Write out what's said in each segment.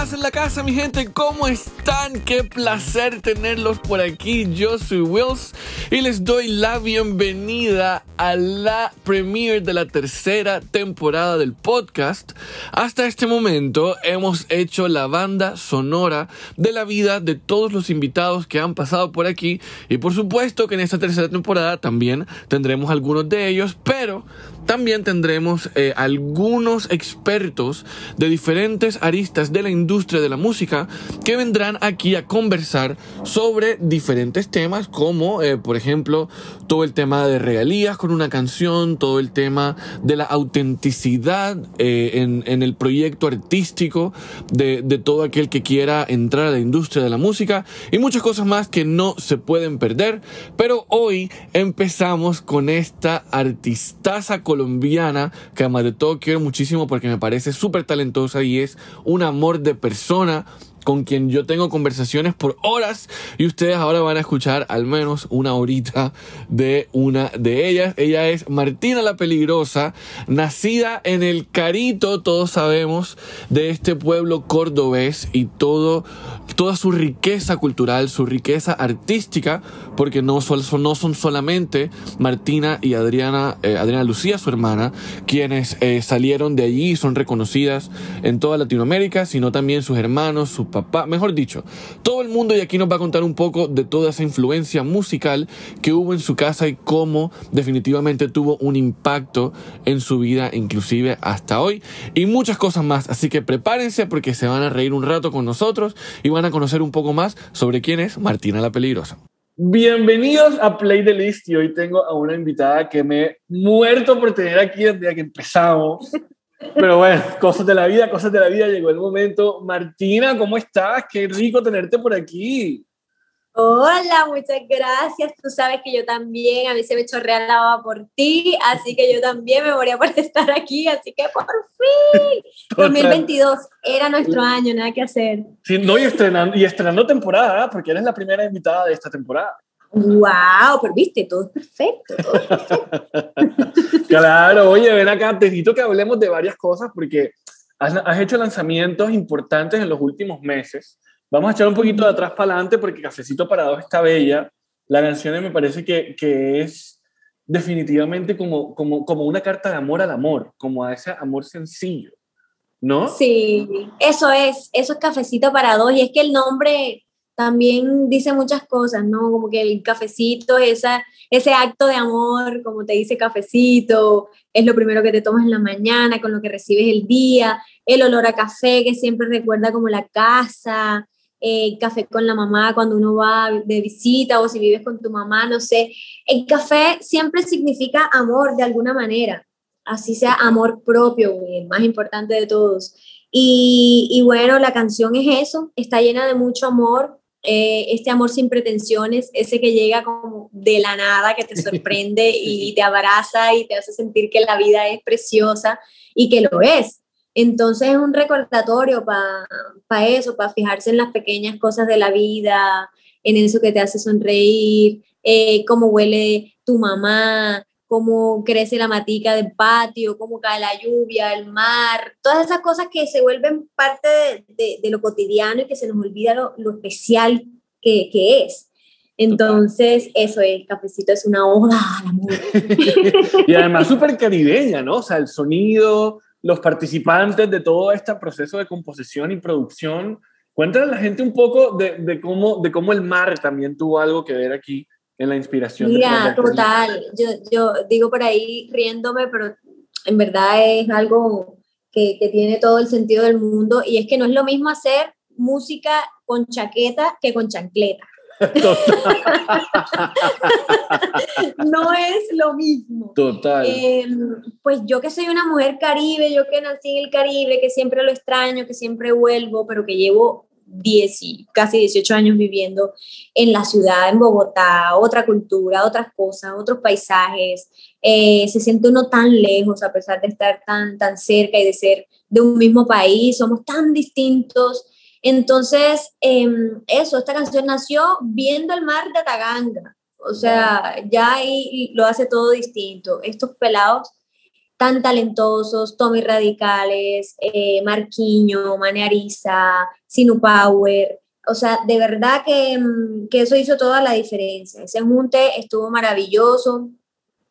en la casa, mi gente. ¿Cómo están? Qué placer tenerlos por aquí. Yo soy Wills y les doy la bienvenida a la premiere de la tercera temporada del podcast. Hasta este momento hemos hecho la banda sonora de la vida de todos los invitados que han pasado por aquí y por supuesto que en esta tercera temporada también tendremos algunos de ellos, pero también tendremos eh, algunos expertos de diferentes aristas de la industria de la música que vendrán aquí a conversar sobre diferentes temas como eh, por ejemplo todo el tema de regalías con una canción, todo el tema de la autenticidad eh, en, en, el proyecto artístico de, de todo aquel que quiera entrar a la industria de la música y muchas cosas más que no se pueden perder. Pero hoy empezamos con esta artistaza colombiana que además de todo quiero muchísimo porque me parece súper talentosa y es un amor de persona con quien yo tengo conversaciones por horas y ustedes ahora van a escuchar al menos una horita de una de ellas. Ella es Martina la Peligrosa, nacida en el Carito, todos sabemos, de este pueblo cordobés y todo, toda su riqueza cultural, su riqueza artística, porque no son, no son solamente Martina y Adriana, eh, Adriana Lucía, su hermana, quienes eh, salieron de allí y son reconocidas en toda Latinoamérica, sino también sus hermanos, sus mejor dicho, todo el mundo y aquí nos va a contar un poco de toda esa influencia musical que hubo en su casa y cómo definitivamente tuvo un impacto en su vida, inclusive hasta hoy, y muchas cosas más. Así que prepárense porque se van a reír un rato con nosotros y van a conocer un poco más sobre quién es Martina la Peligrosa. Bienvenidos a Play the List y hoy tengo a una invitada que me he muerto por tener aquí desde que empezamos. Pero bueno, cosas de la vida, cosas de la vida, llegó el momento. Martina, ¿cómo estás? Qué rico tenerte por aquí. Hola, muchas gracias. Tú sabes que yo también, a mí se me chorrea la baba por ti, así que yo también me moría por estar aquí, así que por fin. 2022 era nuestro año, nada que hacer. Sí, no, y estrenando, y estrenando temporada, porque eres la primera invitada de esta temporada. ¡Wow! Pero viste, todo es perfecto. Todo es perfecto. claro, oye, ven acá, te necesito que hablemos de varias cosas porque has, has, hecho lanzamientos importantes en los últimos meses. Vamos a echar un poquito de atrás para adelante porque Cafecito para dos está bella. La canción me parece que, que es definitivamente como, como, como una carta de amor al amor, como a ese amor sencillo, ¿no? Sí, eso es, eso es Cafecito para dos y es que el nombre también dice muchas cosas, ¿no? Como que el cafecito, esa, ese acto de amor, como te dice cafecito, es lo primero que te tomas en la mañana, con lo que recibes el día, el olor a café que siempre recuerda como la casa, el café con la mamá cuando uno va de visita o si vives con tu mamá, no sé. El café siempre significa amor de alguna manera, así sea amor propio, el más importante de todos. Y, y bueno, la canción es eso, está llena de mucho amor, eh, este amor sin pretensiones, ese que llega como de la nada, que te sorprende y te abraza y te hace sentir que la vida es preciosa y que lo es. Entonces es un recordatorio para pa eso, para fijarse en las pequeñas cosas de la vida, en eso que te hace sonreír, eh, cómo huele tu mamá, cómo crece la matica del patio, cómo cae la lluvia, el mar, todas esas cosas que se vuelven parte de, de, de lo cotidiano y que se nos olvida lo, lo especial que, que, es. Entonces, eso es, Cafecito es una oda al amor. y además súper caribeña, ¿no? O sea, el sonido, los participantes de todo este proceso de composición y producción. Cuéntale a la gente un poco de, de, cómo, de cómo el mar también tuvo algo que ver aquí en la inspiración. Mira, total, yo, yo digo por ahí riéndome, pero en verdad es algo que, que, tiene todo el sentido del mundo y es que no es lo mismo hacer música con chaqueta que con chancleta. no es lo mismo. Total. Eh, pues yo que soy una mujer caribe, yo que nací en el Caribe, que siempre lo extraño, que siempre vuelvo, pero que llevo 10 y casi 18 años viviendo en la ciudad, en Bogotá, otra cultura, otras cosas, otros paisajes. Eh, se siente uno tan lejos a pesar de estar tan, tan cerca y de ser de un mismo país, somos tan distintos. Entonces, eh, eso, esta canción nació viendo el mar de Taganga, o sea, ya ahí lo hace todo distinto. Estos pelados tan talentosos, Tommy Radicales, eh, Marquiño, Maneariza, Sinu Power. O sea, de verdad que, mm, que eso hizo toda la diferencia. Ese junte estuvo maravilloso,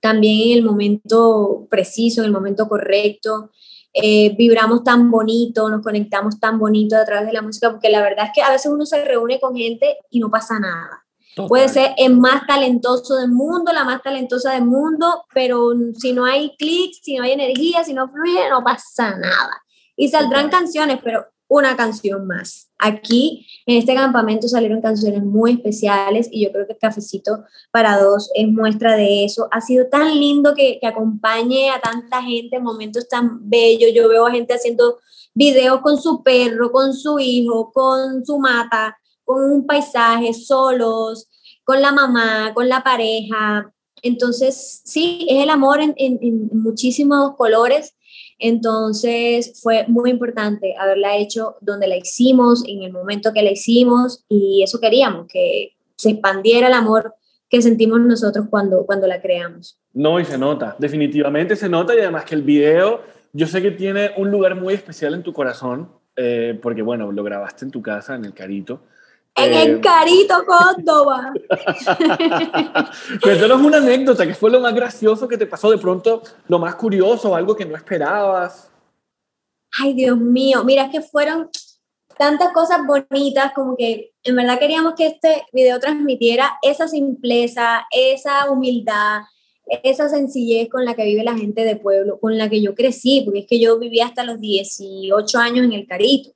también en el momento preciso, en el momento correcto. Eh, vibramos tan bonito, nos conectamos tan bonito a través de la música, porque la verdad es que a veces uno se reúne con gente y no pasa nada. Puede ser el más talentoso del mundo, la más talentosa del mundo, pero si no hay clics, si no hay energía, si no fluye, no pasa nada. Y saldrán canciones, pero una canción más. Aquí, en este campamento, salieron canciones muy especiales y yo creo que Cafecito para Dos es muestra de eso. Ha sido tan lindo que, que acompañe a tanta gente en momentos tan bellos. Yo veo a gente haciendo videos con su perro, con su hijo, con su mata, con un paisaje, solos, con la mamá, con la pareja. Entonces, sí, es el amor en, en muchísimos colores entonces fue muy importante haberla hecho donde la hicimos, en el momento que la hicimos, y eso queríamos, que se expandiera el amor que sentimos nosotros cuando, cuando la creamos. No, y se nota, definitivamente se nota, y además que el video, yo sé que tiene un lugar muy especial en tu corazón, eh, porque bueno, lo grabaste en tu casa, en el Carito. En el eh, Carito Córdoba. Cuéntanos una anécdota, que fue lo más gracioso que te pasó de pronto, lo más curioso, algo que no esperabas. Ay, Dios mío, mira que fueron tantas cosas bonitas, como que en verdad queríamos que este video transmitiera esa simpleza, esa humildad, esa sencillez con la que vive la gente de pueblo, con la que yo crecí, porque es que yo viví hasta los 18 años en el Carito.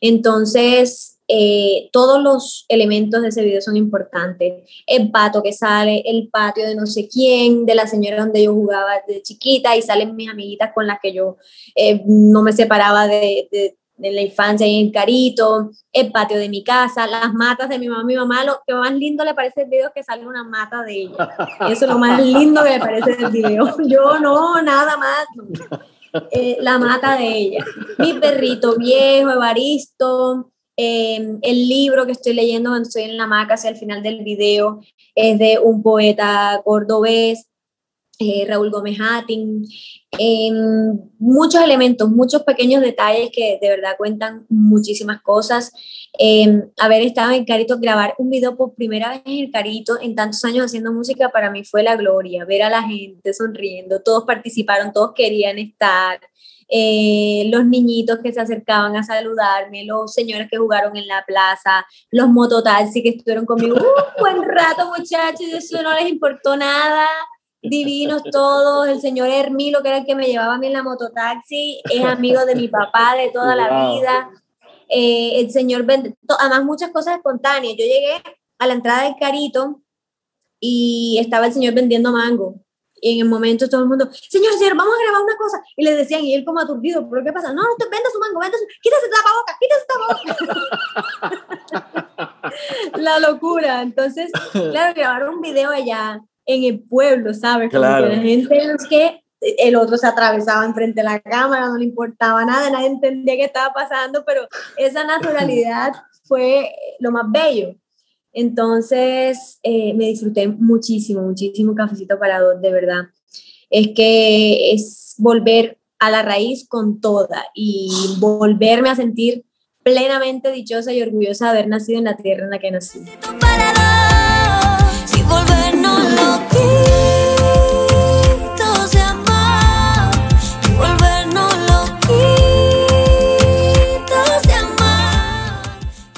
Entonces, eh, todos los elementos de ese video son importantes. El pato que sale, el patio de no sé quién, de la señora donde yo jugaba de chiquita y salen mis amiguitas con las que yo eh, no me separaba de, de, la infancia y en Carito, el patio de mi casa, las matas de mi mamá. Mi mamá lo que más lindo le parece el video es que sale una mata de ella. Eso es lo más lindo que me parece del video. Yo no, nada más. Eh, la mata de ella. Mi perrito viejo, Evaristo, Em, el libro que estoy leyendo cuando estoy en la maca hacia el final del video es de un poeta cordobés, eh, Raúl Gómez Hattin. Em, muchos elementos, muchos pequeños detalles que de verdad cuentan muchísimas cosas. Em, haber estado en Carito, grabar un video por primera vez en Carito en tantos años haciendo música para mí fue la gloria. Ver a la gente sonriendo, todos participaron, todos querían estar. Eh, los niñitos que se acercaban a saludarme, los señores que jugaron en la plaza, los mototaxis que estuvieron conmigo un buen rato, muchachos, eso no les importó nada. Divinos todos, el señor Hermilo, que era el que me llevaba a mí en la mototaxi, es amigo de mi papá de toda la vida. Eh, el señor vende, además muchas cosas espontáneas. Yo llegué a la entrada del carito y estaba el señor vendiendo mango y en el momento todo el mundo, señor, señor, vamos a grabar una cosa. Y le decían, y él como aturdido, ¿pero qué pasa? No, usted venda su mango, venda su, quítese la boca, quítese la boca. la locura. Entonces, claro, grabaron un video allá en el pueblo, ¿sabes? Como que la gente es que el otro se atravesaba enfrente de la cámara, no le importaba nada, nadie entendía qué estaba pasando, pero esa naturalidad fue lo más bello. Entonces, eh, me disfruté muchísimo, muchísimo cafecito para dos, de verdad. Es que es volver a la raíz con toda y volverme a sentir plenamente dichosa y orgullosa de haber nacido en la tierra en la que nací.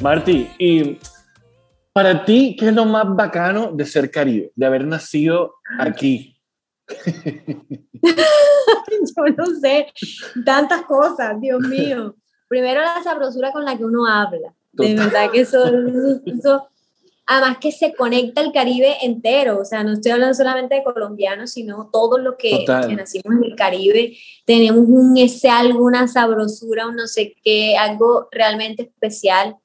Marti, y para ti, ¿qué es lo más bacano de ser caribe, de haber nacido aquí? Yo no sé, tantas cosas, Dios mío. Primero la sabrosura con la que uno habla. De verdad que eso, eso, además que se conecta el Caribe entero, o sea, no estoy hablando solamente de colombianos, sino todos los que, que, nacimos en el Caribe, tenemos un ese alguna sabrosura, un no sé qué, algo realmente especial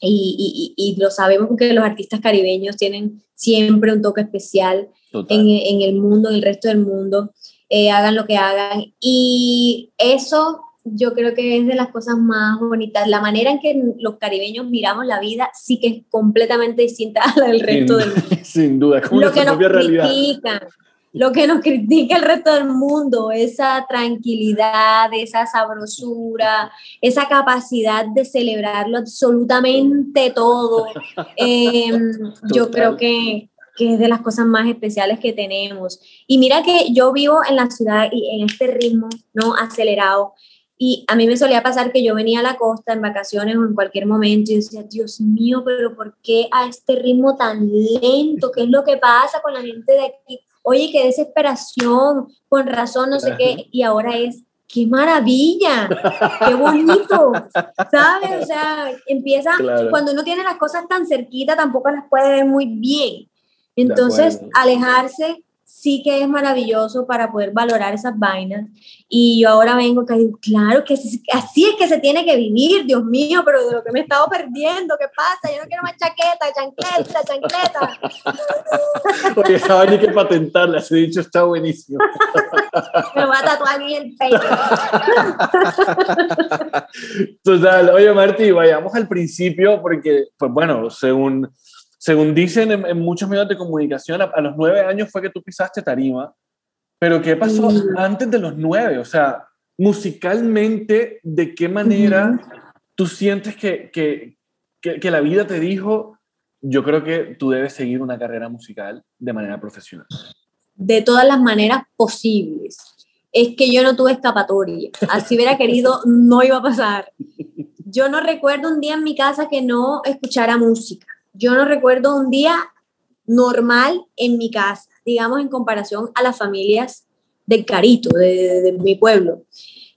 y, y, y, lo sabemos porque los artistas caribeños tienen siempre un toque especial en, en, el mundo, en el resto del mundo, eh, hagan lo que hagan. Y eso yo creo que es de las cosas más bonitas. La manera en que los caribeños miramos la vida sí que es completamente distinta a la del resto del mundo. Sin duda, como lo que nos realidad. Lo que nos critica el resto del mundo, esa tranquilidad, esa sabrosura, esa capacidad de celebrarlo absolutamente todo. Em, yo creo que, que es de las cosas más especiales que tenemos. Y mira que yo vivo en la ciudad y en este ritmo, ¿no? Acelerado. Y a mí me solía pasar que yo venía a la costa en vacaciones o en cualquier momento y decía, Dios mío, pero ¿por qué a este ritmo tan lento? ¿Qué es lo que pasa con la gente de aquí? Oye, qué desesperación, con razón, no sé qué. Y ahora es, qué maravilla, qué bonito, ¿sabes? O sea, empieza, cuando uno tiene las cosas tan cerquita, tampoco las puede ver muy bien. Entonces, alejarse sí que es maravilloso para poder valorar esas vainas. Y yo ahora vengo que digo, claro que así es que se tiene que vivir, Dios mío, pero de lo que me he estado perdiendo, ¿qué pasa? Yo no quiero más chaqueta, chancleta, chancleta. Oye, esa vaina hay que patentarla, ese dicho está buenísimo. Me lo voy a tatuar aquí el pecho. Total, oye Marti, vayamos al principio porque, pues bueno, según según dicen en, muchos medios de comunicación, a, los nueve años fue que tú pisaste tarima, pero ¿qué pasó antes de los nueve? O sea, musicalmente, ¿de qué manera tú sientes que, que, que, la vida te dijo, yo creo que tú debes seguir una carrera musical de manera profesional? De todas las maneras posibles. Es que yo no tuve escapatoria. Así hubiera querido, no iba a pasar. Yo no recuerdo un día en mi casa que no escuchara música yo no recuerdo un día normal en mi casa, digamos en comparación a las familias del Carito, de, mi pueblo.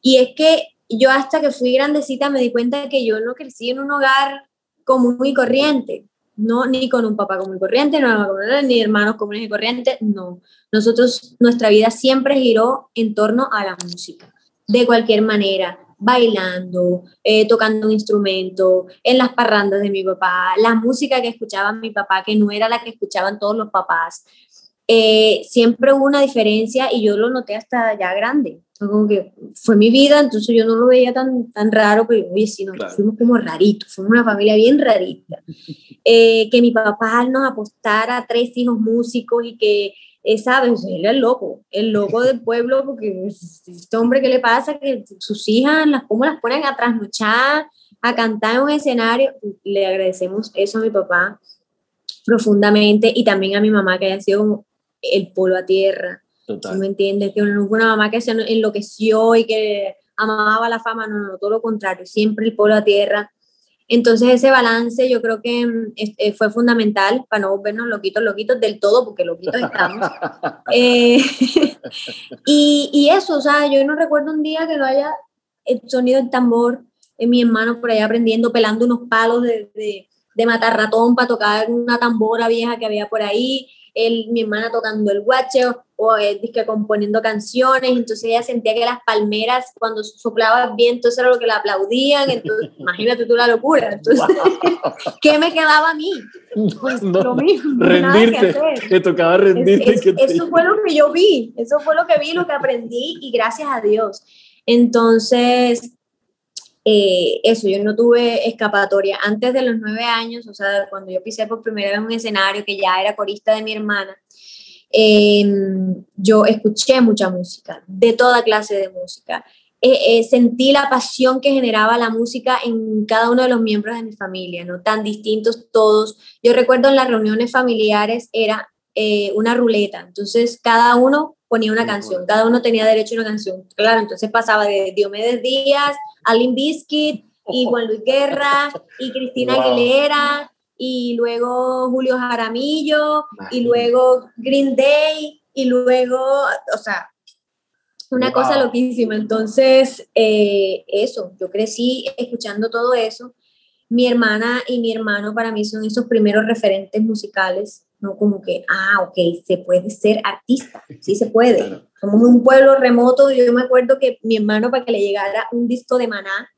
Y es que yo hasta que fui grandecita me di cuenta de que yo no crecí en un hogar común y corriente, no ni con un papá común y corriente, no, ni hermanos comunes y corrientes, no. Nosotros, nuestra vida siempre giró en torno a la música, de cualquier manera bailando, eh, tocando un instrumento, en las parrandas de mi papá, la música que escuchaba mi papá, que no era la que escuchaban todos los papás. Eh, siempre hubo una diferencia y yo lo noté hasta ya grande. Como que fue mi vida, entonces yo no lo veía tan, tan raro, pero oye, sí, nosotros fuimos como raritos, fuimos una familia bien rarita. Eh, que mi papá nos apostara a tres hijos músicos y que ¿sabes? Él es el loco, el loco del pueblo, porque este hombre, ¿qué le pasa? Que sus hijas, las, ¿cómo las ponen a trasnochar, a cantar en un escenario? Le agradecemos eso a mi papá profundamente y también a mi mamá, que haya sido como el polo a tierra. Total. ¿Me entiendes? Que no fue una mamá que se enloqueció y que amaba la fama, no, no, todo lo contrario, siempre el polo a tierra entonces ese balance yo creo que mm, eh, fue fundamental para no vernos loquitos, loquitos del todo, porque loquitos estamos. Eh, y, y, eso, o sea, yo no recuerdo un día que no haya el sonido del tambor, en mi hermano por ahí aprendiendo, pelando unos palos de, de, de matar ratón para tocar una tambora vieja que había por ahí, él, mi hermana tocando el guacho o eh, que componiendo canciones, entonces ella sentía que las palmeras cuando soplaba el viento eso era lo que le aplaudían, entonces imagínate tú la locura, entonces ¿qué me quedaba a mí? Pues lo mismo, rendirte, te tocaba rendirte. eso fue lo que yo vi, eso fue lo que vi, lo que aprendí y gracias a Dios. Entonces, eh, eso, yo no tuve escapatoria. Antes de los nueve años, o sea, cuando yo pisé por primera vez un escenario, que ya era corista de mi hermana, em, yo escuché mucha música, de toda clase de música. Eh, eh, sentí la pasión que generaba la música en cada uno de los miembros de mi familia, ¿no? Tan distintos todos. Yo recuerdo en las reuniones familiares era una ruleta, entonces cada uno ponía una canción, cada uno tenía derecho a una canción. Claro, entonces pasaba de Diomedes Díaz Alin Biscuit y Juan Luis Guerra y Cristina Aguilera y luego Julio Jaramillo y luego Green Day y luego, o sea, una cosa loquísima. Entonces, eh, eso, yo crecí escuchando todo eso. Mi hermana y mi hermano para mí son esos primeros referentes musicales, ¿no? Como que, ah, ok, se puede ser artista, sí se puede. Somos un pueblo remoto. Yo me acuerdo que mi hermano, para que le llegara un disco de maná,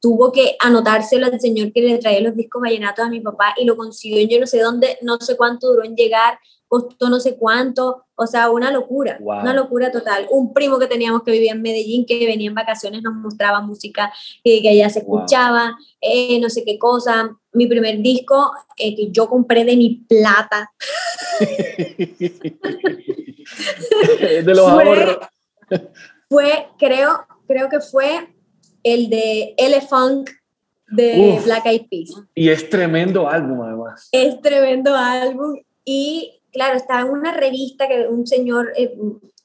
tuvo que anotárselo al señor que le traía los discos vallenatos a mi papá y lo consiguió yo no sé dónde, no sé cuánto duró en llegar, costó no sé cuánto, o sea, una locura, una locura total. Un primo que teníamos que vivía en Medellín, que venía en vacaciones, nos mostraba música que, que allá se escuchaba, eh, no sé qué cosa. Mi primer disco eh, que yo compré de mi plata. de los ahorros. Fue, creo, creo que fue el de Elephant de Black Eyed Peas. Y es tremendo álbum, además. Es tremendo álbum. Y claro, estaba en una revista que un señor, eh,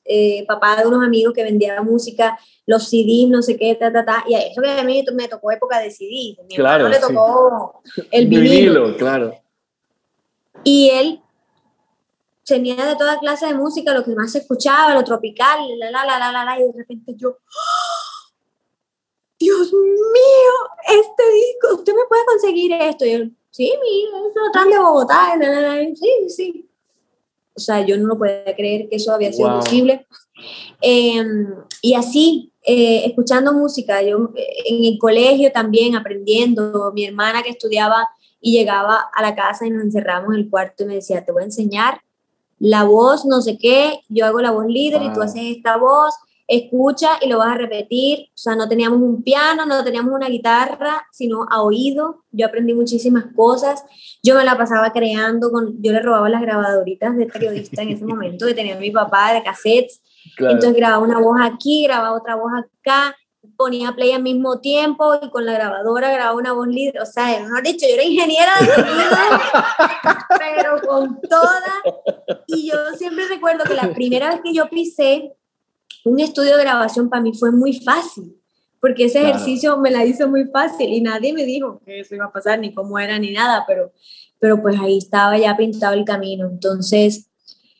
eh, papá de unos amigos que vendía música, los CDs, no sé qué, ta, ta, ta. Y a eso que a mí me tocó época de CDs. Mi claro, le tocó el vinilo. claro. Y él tenía de toda clase de música, lo que más se escuchaba, lo tropical, la, la, la, la, la, la y de repente yo, Dios mío, este disco, usted me puede conseguir esto. Y yo, sí, mi, lo traen de Bogotá, sí, sí. O sea, yo no lo podía creer que eso había sido posible. Em, y así, eh, escuchando música, yo en el colegio también aprendiendo, mi hermana que estudiaba y llegaba a la casa y nos encerramos en el cuarto y me decía, te voy a enseñar la voz, no sé qué, yo hago la voz líder y tú haces esta voz escucha y lo vas a repetir. O sea, no teníamos un piano, no teníamos una guitarra, sino a oído. Yo aprendí muchísimas cosas. Yo me la pasaba creando, con, yo le robaba las grabadoritas de periodista en ese momento que tenía mi papá de cassettes. Entonces grababa una voz aquí, grababa otra voz acá, ponía play al mismo tiempo y con la grabadora grababa una voz líder. O sea, mejor dicho, yo era ingeniera de sonido, pero con toda. Y yo siempre recuerdo que la primera vez que yo pisé un estudio de grabación para mí fue muy fácil, porque ese ejercicio me la hizo muy fácil y nadie me dijo que eso iba a pasar, ni cómo era, ni nada, pero, pero pues ahí estaba ya pintado el camino. Entonces,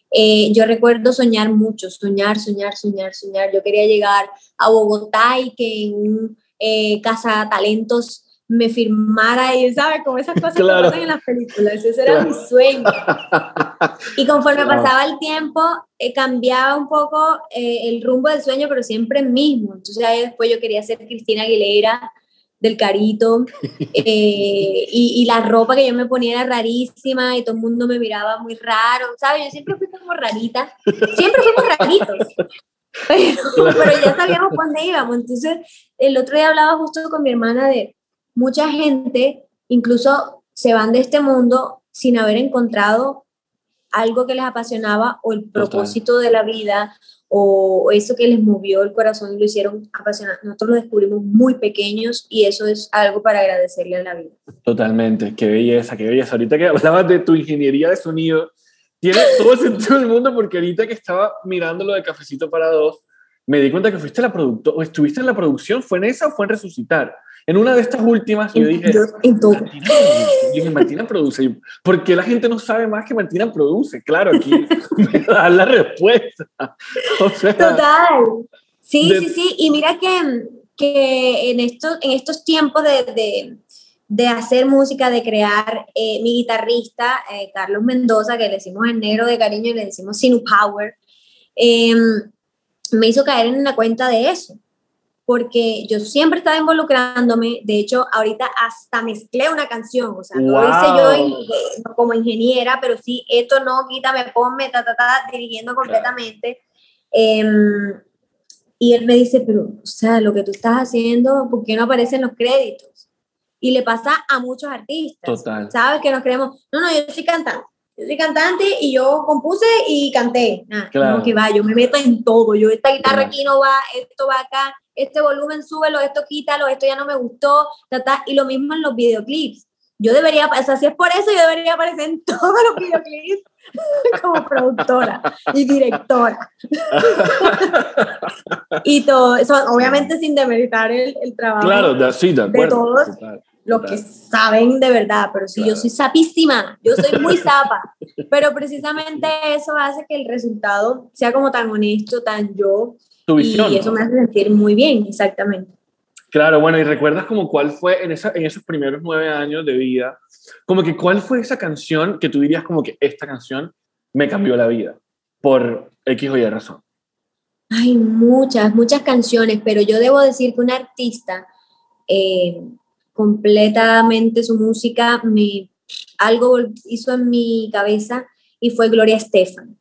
eh, yo recuerdo soñar mucho, soñar, soñar, soñar, soñar. Yo quería llegar a Bogotá y que en un eh, casa talentos me firmara y, ¿sabes? Como esas cosas que pasan en las películas. Ese era mi sueño. Y conforme pasaba el tiempo, eh, cambiaba un poco eh, el rumbo del sueño, pero siempre mismo. Entonces ahí después yo quería ser Cristina Aguilera del Carito eh, y, y, la ropa que yo me ponía era rarísima y todo el mundo me miraba muy raro, ¿sabes? Yo siempre fui como rarita, siempre fuimos raritos, pero, pero ya sabíamos dónde íbamos. Entonces el otro día hablaba justo con mi hermana de mucha gente incluso se van de este mundo sin haber encontrado algo que les apasionaba o el propósito de la vida o eso que les movió el corazón y lo hicieron apasionar. Nosotros lo descubrimos muy pequeños y eso es algo para agradecerle a la vida. Totalmente, qué belleza, qué belleza. Ahorita que hablabas de tu ingeniería de sonido, tiene todo el sentido del mundo porque ahorita que estaba mirando lo de Cafecito para Dos, me di cuenta que fuiste la productora, o estuviste en la producción, ¿fue en esa o fue en Resucitar? En una de estas últimas, yo dije, Martina, produce. ¿Por qué la gente no sabe más que Martina produce? Claro, aquí me da la respuesta. Total. Sí, sí, sí. Y mira que, que en, estos, en estos tiempos de, de, de hacer música, de crear, eh, mi guitarrista, eh, Carlos Mendoza, que le decimos en negro de cariño y le decimos Sinu Power, em, me hizo caer en una cuenta de eso porque yo siempre estaba involucrándome, de hecho, ahorita hasta mezclé una canción, o sea, no lo hice yo eh, como ingeniera, pero sí, esto no, quítame, ponme, ta, ta, ta, dirigiendo completamente. Em, y él me dice, pero, o sea, lo que tú estás haciendo, ¿por qué no aparecen los créditos? Y le pasa a muchos artistas, Total. ¿sabes? Que nos creemos, no, no, yo soy cantante, yo soy cantante y yo compuse y canté. Nada, claro. que va, yo me meto en todo, yo esta guitarra aquí no va, esto va acá, este volumen súbelo, esto quítalo, esto ya no me gustó, ta, y lo mismo en los videoclips. Yo debería, o sea, si es por eso, yo debería aparecer en todos los videoclips como productora y directora. y todo eso, obviamente sin demeritar el, el trabajo claro, de, sí, de, acuerdo, todos los que saben de verdad, pero si yo soy sapísima, yo soy muy sapa, pero precisamente eso hace que el resultado sea como tan honesto, tan yo, y eso me hace sentir muy bien, exactamente. Claro, bueno, y recuerdas como cuál fue en, esa, en esos primeros nueve años de vida, como que cuál fue esa canción que tú dirías como que esta canción me cambió la vida por X o Y razón. Hay muchas, muchas canciones, pero yo debo decir que un artista eh, completamente su música me algo hizo en mi cabeza y fue Gloria Estefan.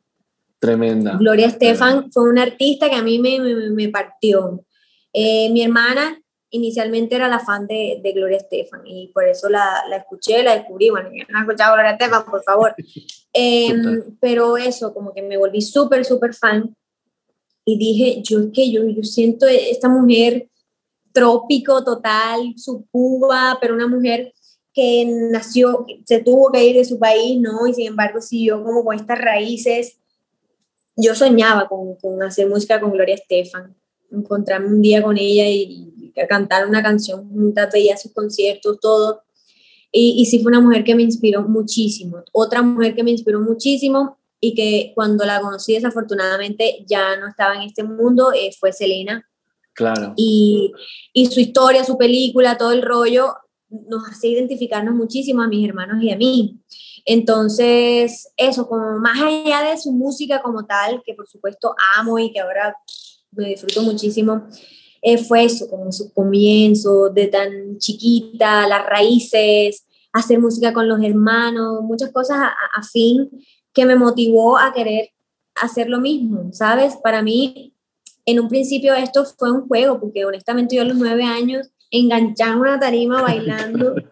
Tremenda. Gloria Estefan fue una artista que a mí me, me, partió. Eh, mi hermana inicialmente era la fan de, de Gloria Estefan y por eso la, la, escuché, la descubrí. Bueno, yo no he escuchado Gloria Estefan, por favor. Eh, pero eso, como que me volví súper, súper fan y dije, yo que yo, yo siento esta mujer trópico total, su Cuba, pero una mujer que nació, se tuvo que ir de su país, ¿no? Y sin embargo siguió como con estas raíces. Yo soñaba con, con hacer música con Gloria Estefan, encontrarme un día con ella y, cantar una canción juntas, veía sus conciertos, todo. Y, y sí fue una mujer que me inspiró muchísimo. Otra mujer que me inspiró muchísimo y que cuando la conocí desafortunadamente ya no estaba en este mundo eh, fue Selena. Claro. Y, y su historia, su película, todo el rollo nos hace identificarnos muchísimo a mis hermanos y a mí. Entonces, eso, como más allá de su música como tal, que por supuesto amo y que ahora me disfruto muchísimo, eh, fue eso, como su comienzo, de tan chiquita, las raíces, hacer música con los hermanos, muchas cosas a, fin que me motivó a querer hacer lo mismo, ¿sabes? Para mí, en un principio esto fue un juego, porque honestamente yo a los nueve años enganchaba una tarima bailando.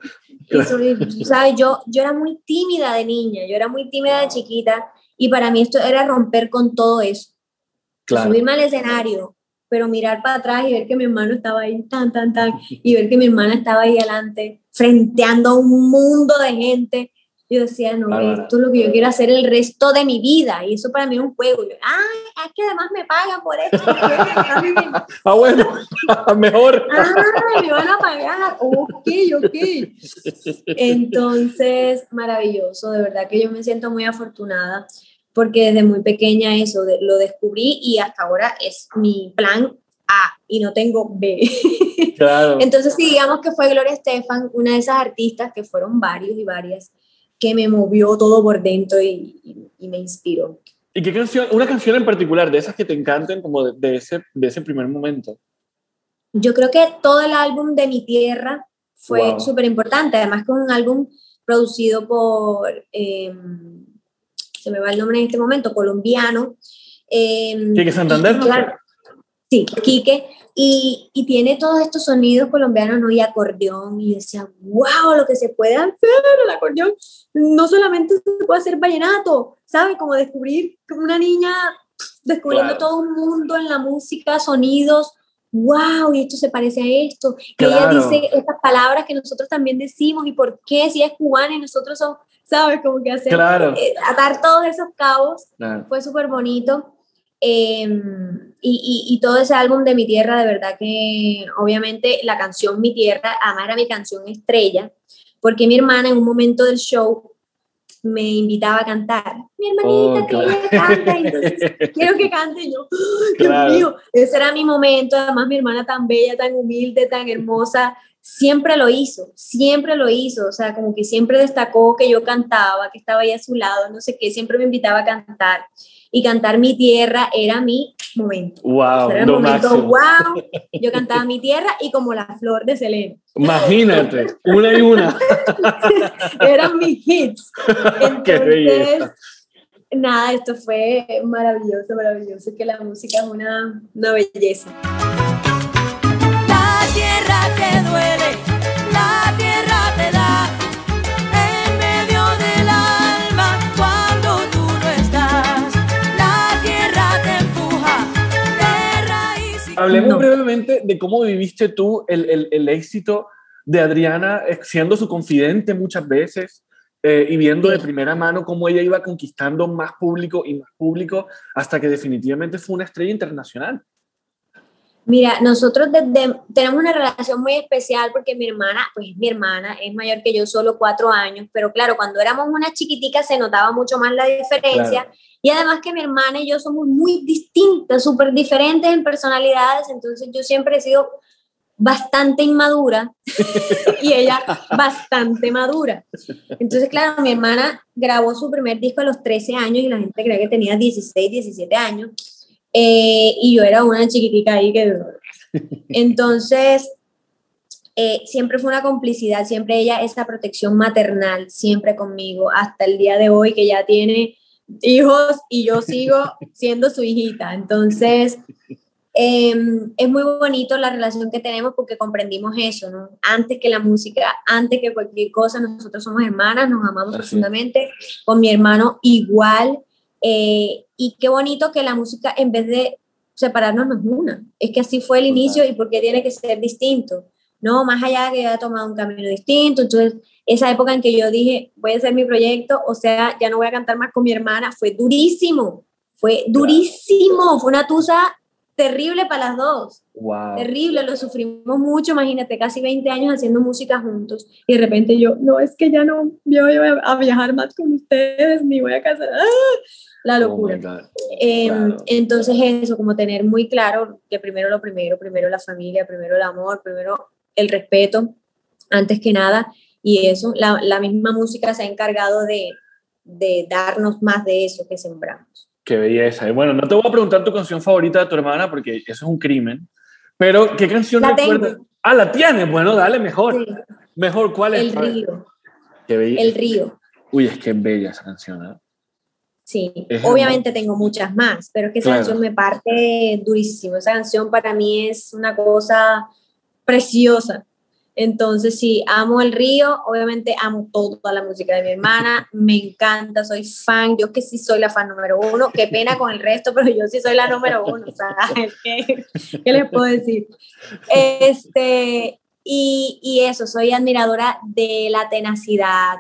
¿sabes? Yo, yo era muy tímida de niña, yo era muy tímida de chiquita y para mí esto era romper con todo eso. Subirme al escenario, pero mirar para atrás y ver que mi hermano estaba ahí, tan, tan, tan, y ver que mi hermana estaba ahí adelante, frenteando a un mundo de gente. Yo decía, no, esto es lo que yo quiero hacer el resto de mi vida. Y eso para mí es un juego. Yo, ay, es que además me pagan por esto. ah, bueno, mejor. ah, me van a pagar. Ok, ok. Entonces, maravilloso. De verdad que yo me siento muy afortunada porque desde muy pequeña eso lo descubrí y hasta ahora es mi plan A y no tengo B. Claro. Entonces, sí, digamos que fue Gloria Estefan, una de esas artistas que fueron varios y varias, que me movió todo por dentro y, y, me inspiró. ¿Y qué canción, una canción en particular, de esas que te encanten como de, ese, de ese primer momento? Yo creo que todo el álbum de Mi Tierra fue súper importante, además que es un álbum producido por... Eh, se me va el nombre en este momento, colombiano. Eh, Quique Santander, ¿no? Sí, Quique. Y, y, tiene todos estos sonidos colombianos, ¿no? Y acordeón, y decía, wow, lo que se puede hacer el acordeón. No solamente se puede hacer vallenato, ¿sabes? Como descubrir como una niña descubriendo todo un mundo en la música, sonidos, wow, y esto se parece a esto. Que ella dice estas palabras que nosotros también decimos, y por qué si es cubana y nosotros somos ¿sabes? Como que hacer, eh, atar todos esos cabos fue súper bonito. Em, y, y, y, todo ese álbum de Mi Tierra, de verdad que obviamente la canción Mi Tierra, además era mi canción estrella, porque mi hermana en un momento del show me invitaba a cantar. Mi hermanita oh, que ella canta, entonces quiero que cante yo. Dios mío, ese era mi momento. Además, mi hermana tan bella, tan humilde, tan hermosa, siempre lo hizo, siempre lo hizo, o sea, como que siempre destacó que yo cantaba, que estaba ahí a su lado, no sé qué, siempre me invitaba a cantar. Y cantar mi tierra era mi momento. Wow, era el momento, wow. Yo cantaba mi tierra y como la flor de Selena. Imagínate, una y una. Eran mis hits. Entonces, nada, esto fue maravilloso, maravilloso, que la música es una, una belleza. La tierra te duele, Hablemos brevemente de cómo viviste tú el, el, el éxito de Adriana eh, siendo su confidente muchas veces. Eh, y viendo de primera mano cómo ella iba conquistando más público y más público hasta que definitivamente fue una estrella internacional. Mira, nosotros tenemos una relación muy especial porque mi hermana, pues mi hermana, es mayor que yo, solo cuatro años, pero claro, cuando éramos una chiquitica se notaba mucho más la diferencia. Y además que mi hermana y yo somos muy distintas, súper diferentes en personalidades, entonces yo siempre he sido bastante inmadura y ella bastante madura. Entonces, claro, mi hermana grabó su primer disco a los 13 años y la gente cree que tenía 16, 17 años eh, y yo era una chiquitica ahí que... Entonces, eh, siempre fue una complicidad, siempre ella, esa protección maternal, siempre conmigo, hasta el día de hoy que ya tiene hijos y yo sigo siendo su hijita. Entonces, em, es muy bonito la relación que tenemos porque comprendimos eso, ¿no? Antes que la música, antes que cualquier cosa, nosotros somos hermanas, nos amamos Así profundamente, con mi hermano igual, eh, y qué bonito que la música en vez de separarnos nos una, es que así fue el Total. inicio y porque tiene que ser distinto, ¿no? Más allá de que haya tomado un camino distinto, entonces esa época en que yo dije, voy a hacer mi proyecto, o sea, ya no voy a cantar más con mi hermana, fue durísimo, fue durísimo, fue una tusa terrible para las dos, Wow. terrible, lo sufrimos mucho, imagínate, casi 20 años haciendo música juntos y de repente yo, no, es que ya no yo voy a a viajar más con ustedes, ni voy a casar, ¡Ah! La locura. Oh my God. Eh, Claro. Entonces eso, como tener muy claro que primero lo primero, primero la familia, primero el amor, primero el respeto, antes que nada, y eso, la, la misma música se ha encargado de, de darnos más de eso que sembramos. Qué belleza. Y bueno, no te voy a preguntar tu canción favorita de tu hermana porque eso es un crimen. Pero, ¿qué canción La recuerdas? tengo. Ah, la tienes. Bueno, dale, mejor. Sí, Mejor, ¿cuál es? el río, Qué bella. el río. Uy, es que es bella esa canción. ¿eh? Sí, Es obviamente tengo muchas más, pero es que esa Claro. canción me parte durísimo. Esa canción para mí es una cosa preciosa. Entonces, sí, amo el río, obviamente amo toda la música de mi hermana, me encanta, soy fan, yo que sí soy la fan número uno, qué pena con el resto, pero yo sí soy la número uno, sea, ¿qué, qué les puedo decir? Este, y, y eso, soy admiradora de la tenacidad,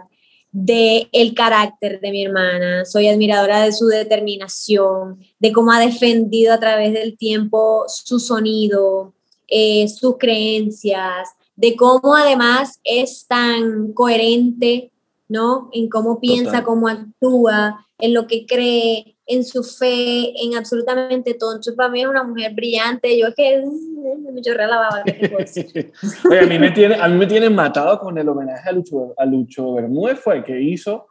de el carácter de mi hermana, soy admiradora de su determinación, de cómo ha defendido a través del tiempo su sonido, eh, sus creencias, de cómo además es tan coherente, ¿no? En cómo piensa, Total. cómo actúa, en lo que cree, en su fe, en absolutamente todo. Entonces, para mí es una mujer brillante. Yo es que mm, me chorrea la baba. Oye, a mí me tiene, a mí me tienen matado con el homenaje a Lucho, a Lucho Bermúdez fue el que hizo.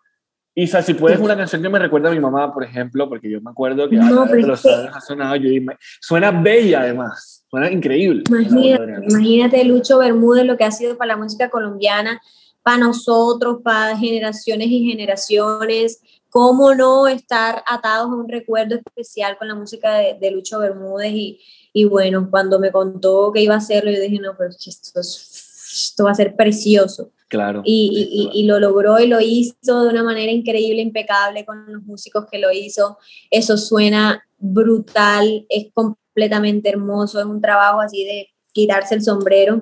Sea, si puedes una canción que me recuerda a mi mamá, por ejemplo, porque yo me acuerdo que No, de los años ha sonado, yo dije, suena bella además, suena increíble. Imagínate, imagínate Lucho Bermúdez lo que ha sido para la música colombiana, para nosotros, para generaciones y generaciones. ¿Cómo no estar atados a un recuerdo especial con la música de, de Lucho Bermúdez? Y, y bueno, cuando me contó que iba a hacerlo, yo dije, no, pero esto, es- esto va a ser precioso. Claro. Y, y- y- y lo logró y lo hizo de una manera increíble, impecable con los músicos que lo hizo. Eso suena brutal, es completamente hermoso, es un trabajo así de quitarse el sombrero.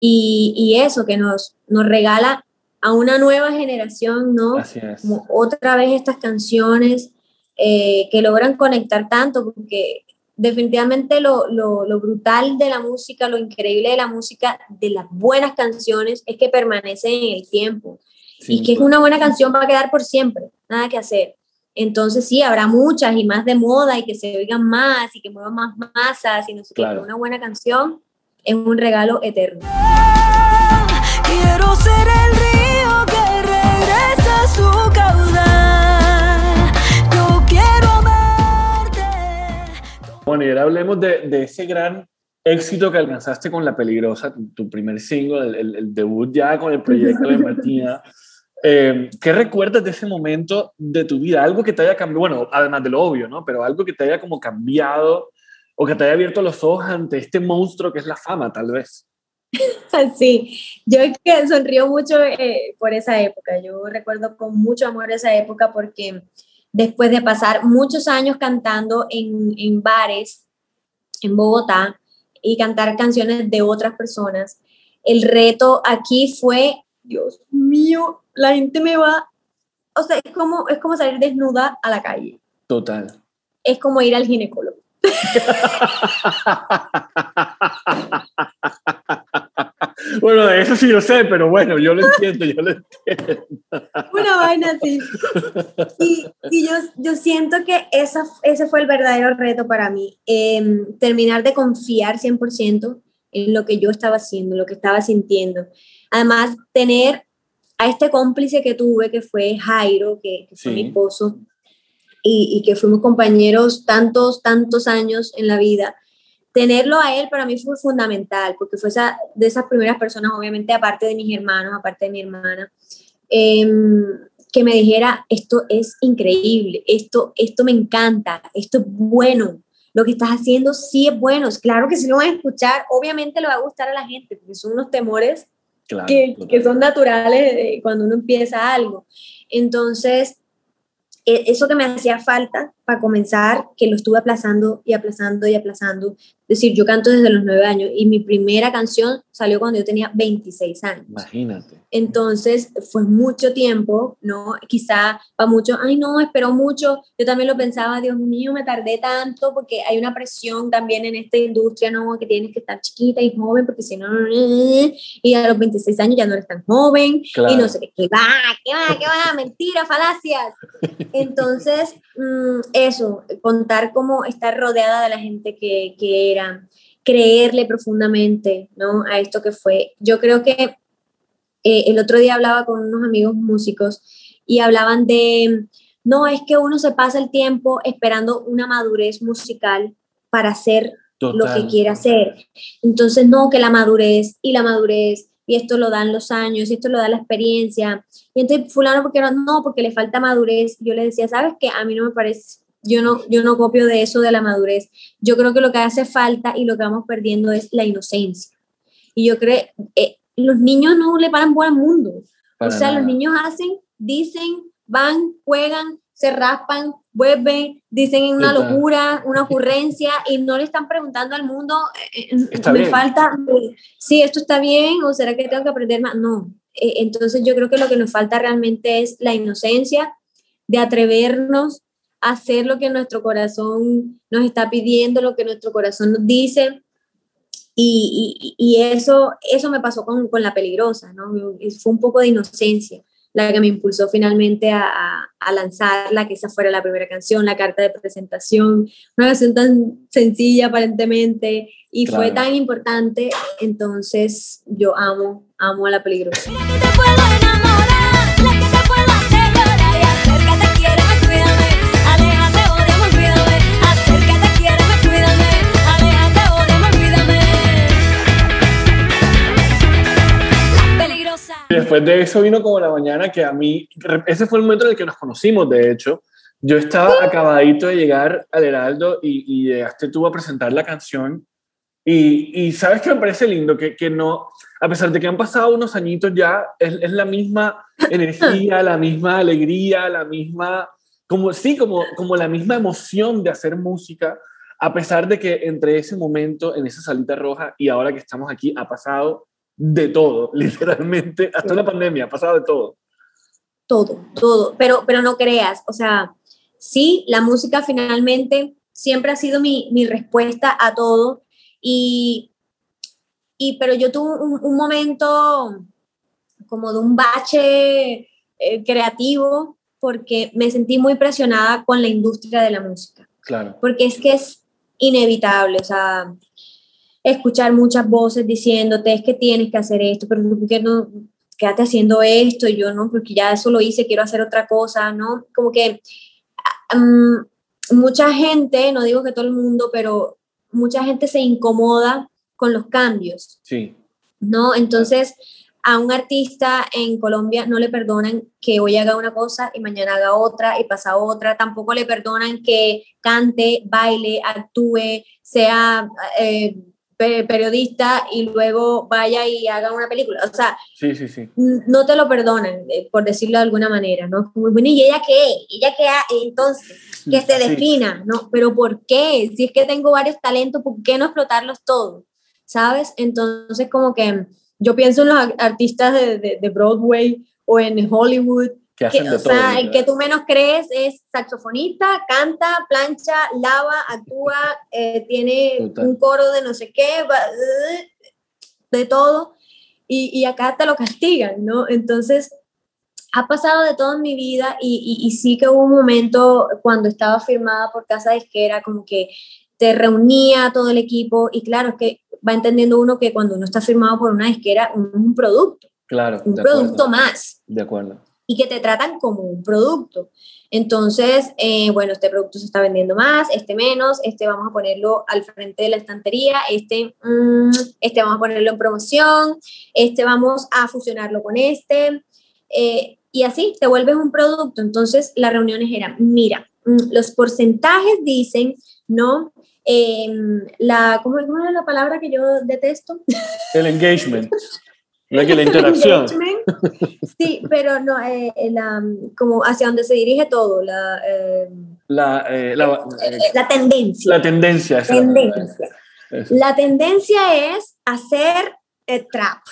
Y, y eso que nos, nos regala a una nueva generación, ¿no? Así es. Como otra vez estas canciones eh, que logran conectar tanto, porque definitivamente lo, lo, lo brutal de la música, lo increíble de la música, de las buenas canciones, es que permanecen en el tiempo y que es una buena canción va a quedar por siempre, nada que hacer. Entonces sí, habrá muchas y más de moda y que se oigan más y que muevan más masas y no sé qué, Claro. pero una buena canción es un regalo eterno. Quiero ser el río que regresa a su caudal. Yo quiero amarte. Bueno, y ahora hablemos de, de ese gran éxito que alcanzaste con La Peligrosa, tu, tu primer single, el, el- el debut ya con el proyecto de Martina. Eh, ¿Qué recuerdas de ese momento de tu vida? Algo que te haya cambiado, bueno, además de lo obvio, ¿no? Pero algo que te haya como cambiado o que te haya abierto los ojos ante este monstruo que es la fama, tal vez. Sí, yo es que sonrío mucho eh, por esa época. Yo recuerdo con mucho amor esa época porque después de pasar muchos años cantando en, en bares en Bogotá y cantar canciones de otras personas, el reto aquí fue, Dios mío, la gente me va, o sea, es como, es como salir desnuda a la calle, Total. es como ir al ginecólogo. bueno, eso sí yo sé, pero bueno, yo lo entiendo, yo lo entiendo. una vaina así. Y, y yo, yo siento que esa, ese fue el verdadero reto para mí, em, terminar de confiar 100% en lo que yo estaba haciendo, lo que estaba sintiendo. Además, tener a este cómplice que tuve, que fue Jairo, que, que fue Sí. mi esposo, y, y que fuimos compañeros tantos, tantos años en la vida. Tenerlo a él para mí fue fundamental, porque fue esa, de esas primeras personas, obviamente, aparte de mis hermanos, aparte de mi hermana, em, que me dijera, esto es increíble, esto, esto me encanta, esto es bueno, lo que estás haciendo sí es bueno. Claro que sí lo van a escuchar, obviamente le va a gustar a la gente, porque son unos temores Claro, que, total. que son naturales eh, cuando uno empieza algo. Entonces, e- eso que me hacía falta para comenzar, que lo estuve aplazando y aplazando y aplazando. Es decir, yo canto desde los nueve años y mi primera canción salió cuando yo tenía 26 años. Imagínate. Entonces fue mucho tiempo, ¿no? Quizá para muchos, ay no, esperó mucho. Yo también lo pensaba, Dios mío, me tardé tanto porque hay una presión también en esta industria, ¿no? Que tienes que estar chiquita y joven porque si no, y a los 26 años ya no eres tan joven Claro. y no sé qué, qué va, qué va, qué va, mentira, falacias. Entonces, mm, eso, contar cómo estar rodeada de la gente que, que era, creerle profundamente, ¿no? A esto que fue. Yo creo que eh, el otro día hablaba con unos amigos músicos y hablaban de, no, es que uno se pasa el tiempo esperando una madurez musical para hacer lo que quiere hacer. Entonces, no, que la madurez y la madurez, y esto lo dan los años, y esto lo da la experiencia. Y entonces, fulano, porque no, no, porque le falta madurez. Yo le decía, ¿sabes qué? A mí no me parece, yo no, yo no copio de eso de la madurez. Yo creo que lo que hace falta y lo que vamos perdiendo es la inocencia. Y yo creo, eh, los niños no le paran buen mundo. Para o sea, nada. los niños hacen, dicen, van, juegan, se raspan, vuelven, dicen una locura, una ocurrencia y no le están preguntando al mundo, eh, eh, Está me bien. falta, sí, esto está bien o será que tengo que aprender más. No, Eh, entonces yo creo que lo que nos falta realmente es la inocencia de atrevernos hacer lo que nuestro corazón nos está pidiendo, lo que nuestro corazón nos dice. Y, y- y eso, eso me pasó con, con La Peligrosa, ¿no? Fue un poco de inocencia la que me impulsó finalmente a, a- a lanzarla, que esa fuera la primera canción, la carta de presentación, una canción tan sencilla aparentemente y fue tan importante, entonces yo amo, amo a La Peligrosa. Después de eso vino como la mañana que a mí, ese fue el momento en el que nos conocimos, de hecho. Yo estaba acabadito de llegar al Heraldo y, y llegaste tú a presentar la canción. Y, y sabes que me parece lindo que, que no, a pesar de que han pasado unos añitos ya, es, es la misma energía, la misma alegría, la misma, como sí, como, como la misma emoción de hacer música, a pesar de que entre ese momento, en esa salita roja y ahora que estamos aquí, ha pasado de todo, literalmente, hasta la pandemia, ha pasado de todo. todo, todo, pero, pero no creas, o sea, sí, la música finalmente siempre ha sido mi, mi respuesta a todo. Y, y pero yo tuve un, un momento como de un bache eh, creativo porque me sentí muy presionada con la industria de la música. Claro. porque es que es inevitable, o sea, escuchar muchas voces diciéndote es que tienes que hacer esto, pero tú qué no quédate haciendo esto, y yo no, porque ya eso lo hice, quiero hacer otra cosa, ¿no? Como que um, mucha gente, no digo que todo el mundo, pero mucha gente se incomoda con los cambios, Sí, ¿no? Entonces, a un artista en Colombia no le perdonan que hoy haga una cosa y mañana haga otra y pasa otra. Tampoco le perdonan que cante, baile, actúe, sea eh, periodista y luego vaya y haga una película. O sea, sí, sí, sí. no te lo perdonan, eh, por decirlo de alguna manera, ¿no? Como, bueno, ¿y ella qué? ¿Ella qué? Entonces, que se defina, ¿no? Pero ¿por qué? Si es que tengo varios talentos, ¿por qué no explotarlos todos? ¿Sabes? Entonces, como que yo pienso en los ar- artistas de, de- de Broadway o en Hollywood, Que hacen que, de o todo. sea, el que tú menos crees es saxofonista, canta, plancha, lava, actúa, eh, tiene Total. un coro de no sé qué, de todo, y, y acá te lo castigan, ¿no? Entonces, ha pasado de todo en mi vida y, y- y sí que hubo un momento cuando estaba firmada por Casa Disquera, como que te reunía todo el equipo y claro, es que va entendiendo uno que cuando uno está firmado por una disquera, uno es un producto, Claro, un producto acuerdo. más De acuerdo. Y que te tratan como un producto. Entonces, eh, bueno, este producto se está vendiendo más, este menos, este vamos a ponerlo al frente de la estantería, este, mm, este vamos a ponerlo en promoción, este vamos a fusionarlo con este, eh, y así te vuelves un producto. Entonces, las reuniones eran, mira, mm, los porcentajes dicen, ¿no? em, la, ¿cómo, ¿cómo era la palabra que yo detesto? El engagement. No es que la interacción. Sí, pero no, eh, eh, la, como hacia donde se dirige todo, la, eh, La, eh, la, eh, la tendencia. la tendencia. esa tendencia. Eso. La tendencia es hacer eh, trap,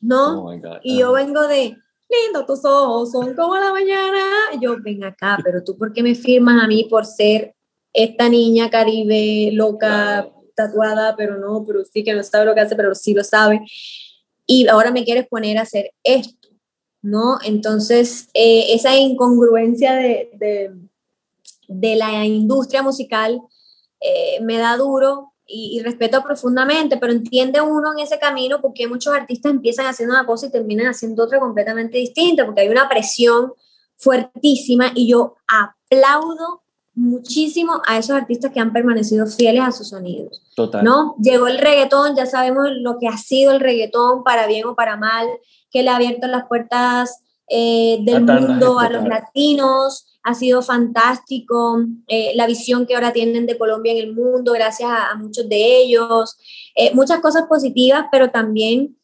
¿no? Oh my God. Y yo Ajá. vengo de, lindo, tus ojos son como la mañana. Y yo, ven acá, pero tú, ¿por qué me firmas a mí por ser esta niña caribe, loca, tatuada, pero no, pero sí que no sabe lo que hace, pero sí lo sabe? Y ahora me quieres poner a hacer esto, ¿no? Entonces, eh, esa incongruencia de, de, la industria musical eh, me da duro y, y respeto profundamente, pero entiende uno en ese camino porque muchos artistas empiezan haciendo una cosa y terminan haciendo otra completamente distinta, porque hay una presión fuertísima y yo aplaudo muchísimo a esos artistas que han permanecido fieles a sus sonidos. Total. ¿no? Llegó el reggaetón, ya sabemos lo que ha sido el reggaetón, para bien o para mal, que le ha abierto las puertas eh, del A mundo a los latinos, ha sido fantástico, eh, la visión que ahora tienen de Colombia en el mundo, gracias a, a muchos de ellos, eh, muchas cosas positivas, pero también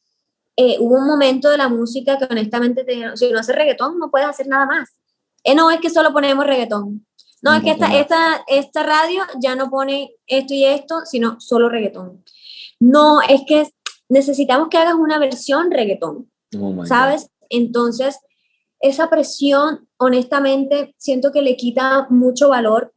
eh, hubo un momento de la música que honestamente te si no haces reggaetón, no puedes hacer nada más. Eh, no es que solo ponemos reggaetón. No, es que esta, esta, esta radio ya no pone esto y esto, sino solo reggaetón. No, es que necesitamos que hagas una versión reggaetón, Oh my God. ¿sabes? Entonces, esa presión, honestamente, siento que le quita mucho valor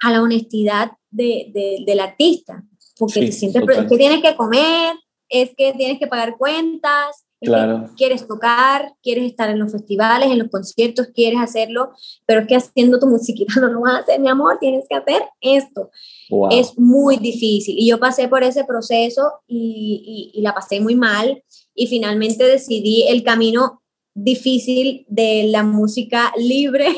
a la honestidad de, de- del artista, porque Sí, te sientes es que tienes que comer, es que tienes que pagar cuentas, Claro. quieres tocar, quieres estar en los festivales, en los conciertos, quieres hacerlo, pero es que haciendo tu musiquita no lo vas a hacer, mi amor, tienes que hacer esto. Wow. Es muy difícil y yo pasé por ese proceso y, y- y la pasé muy mal y finalmente decidí el camino difícil de la música libre,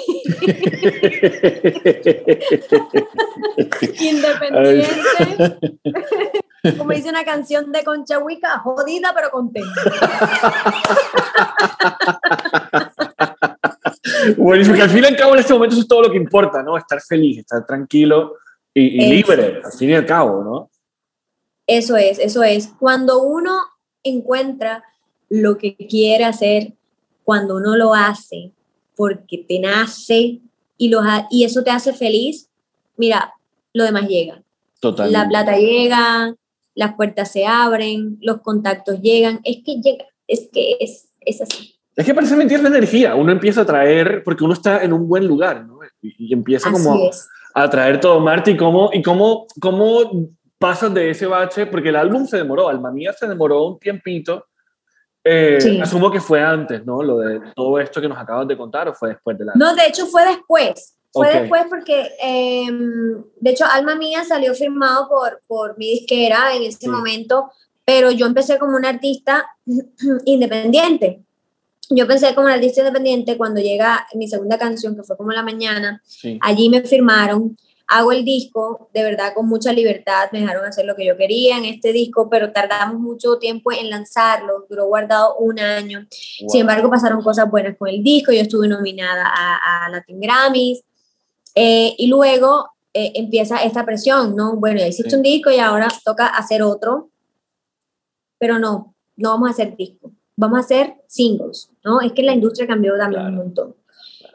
independiente. Como dice una canción de Concha Huica, jodida pero contenta. Buenísimo, que al fin y al cabo en este momento eso es todo lo que importa, ¿no? Estar feliz, estar tranquilo y, y libre, al fin y al cabo, ¿no? Eso es, eso es. Cuando uno encuentra lo que quiere hacer, cuando uno lo hace porque te nace y, lo ha- y eso te hace feliz, mira, lo demás llega. Total. La plata llega, las puertas se abren, los contactos llegan. Es que llega, es que es, es así. Es que parece mentira la energía. Uno empieza a traer, porque uno está en un buen lugar, ¿no? Y, y empieza como Así a, es. a traer todo, Marta, y cómo, y cómo, cómo pasas de ese bache, porque el álbum se demoró, Alma Mía se demoró un tiempito. Eh, Sí. Asumo que fue antes, ¿no? Lo de todo esto que nos acabas de contar, o fue después del álbum. No, de hecho fue después. Fue Ok. después porque, eh, de hecho, Alma Mía salió firmado por, por mi disquera en ese Sí. momento, pero yo empecé como una artista independiente. Yo empecé como una artista independiente cuando llega mi segunda canción, que fue como la mañana. Sí. Allí me firmaron, hago el disco, de verdad con mucha libertad, me dejaron hacer lo que yo quería en este disco, pero tardamos mucho tiempo en lanzarlo, duró guardado un año. Wow. Sin embargo, pasaron cosas buenas con el disco. Yo estuve nominada a, a Latin Grammys. Eh, y luego eh, empieza esta presión, ¿no? Bueno, ya hiciste Sí. un disco y ahora toca hacer otro. Pero no, no vamos a hacer disco. Vamos a hacer singles, ¿no? Es que la industria cambió también Claro. un montón.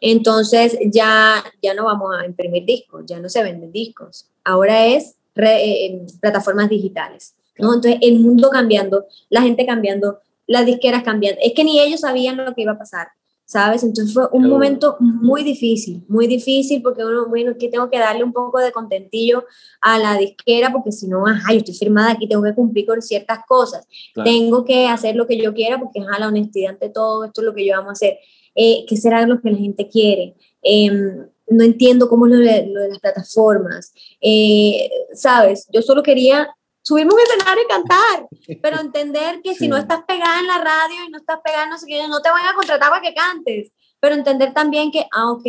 Entonces ya, ya no vamos a imprimir discos, ya no se venden discos. Ahora es re- eh, plataformas digitales, ¿no? Entonces el mundo cambiando, la gente cambiando, las disqueras cambiando. Es que ni ellos sabían lo que iba a pasar, ¿sabes? Entonces fue un momento muy difícil, muy difícil porque uno, bueno, que tengo que darle un poco de contentillo a la disquera porque si no, ajá, yo estoy firmada aquí, tengo que cumplir con ciertas cosas. Claro. Tengo que hacer lo que yo quiera porque ajá, la honestidad ante todo, esto es lo que yo vamos a hacer. Eh, ¿Qué será lo que la gente quiere? Em, no entiendo cómo es lo de, lo de las plataformas. Eh, ¿Sabes? Yo solo quería subirme un escenario y cantar, pero entender que Sí. si no estás pegada en la radio y no estás pegada no sé qué, no te van a contratar para que cantes, pero entender también que, ah, ok,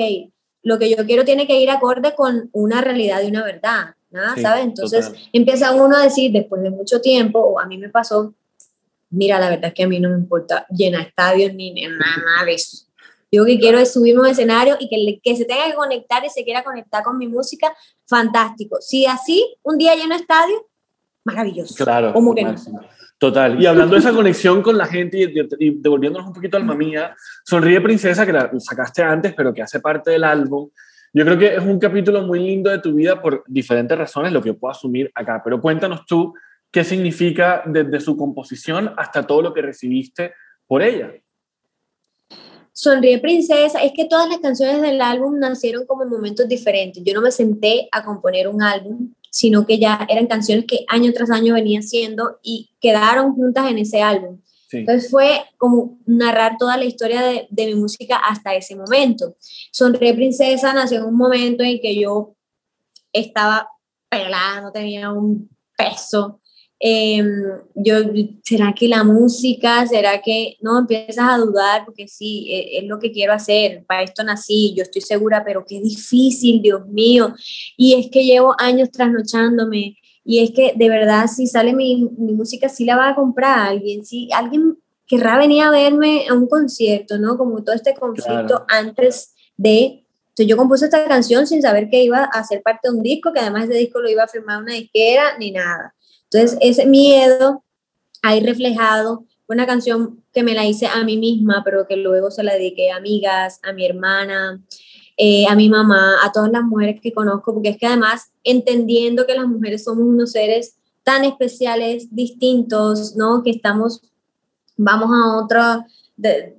lo que yo quiero tiene que ir acorde con una realidad y una verdad, ¿no? Sí, ¿sabes? Entonces total. empieza uno a decir, después de mucho tiempo, o a mí me pasó, mira, la verdad es que a mí no me importa llenar estadios ni nada de eso. Yo lo que quiero es subirme a un escenario y que, que se tenga que conectar y se quiera conectar con mi música, fantástico. Si así, un día lleno estadio, maravilloso. Claro. Total. Y hablando de esa conexión con la gente y, y devolviéndonos un poquito al alma mía, Sonríe Princesa, que la sacaste antes, pero que hace parte del álbum, yo creo que es un capítulo muy lindo de tu vida por diferentes razones, lo que puedo asumir acá. Pero cuéntanos tú qué significa desde su composición hasta todo lo que recibiste por ella. Sonríe Princesa, es que todas las canciones del álbum nacieron como en momentos diferentes. Yo no me senté a componer un álbum, sino que ya eran canciones que año tras año venía haciendo y quedaron juntas en ese álbum. Sí. Entonces fue como narrar toda la historia de, de mi música hasta ese momento. Sonríe Princesa nació en un momento en que yo estaba pelada, no tenía un peso. Em, yo, ¿será que la música? ¿Será que no? Empiezas a dudar porque sí, e- es, lo que quiero hacer, para esto nací, yo estoy segura, pero qué difícil, Dios mío. Y es que llevo años trasnochándome y es que de verdad si sale mi, mi música, sí la va a comprar alguien, si alguien querrá venir a verme a un concierto, ¿no? Como todo este conflicto Claro. antes de... Entonces yo compuse esta canción sin saber que iba a ser parte de un disco, que además ese disco lo iba a firmar una disquera, ni nada. Entonces, ese miedo ahí reflejado, una canción que me la hice a mí misma, pero que luego se la dediqué a amigas, a mi hermana, eh, a mi mamá, a todas las mujeres que conozco, porque es que además, entendiendo que las mujeres somos unos seres tan especiales, distintos, ¿no? Que estamos, vamos a otra, de-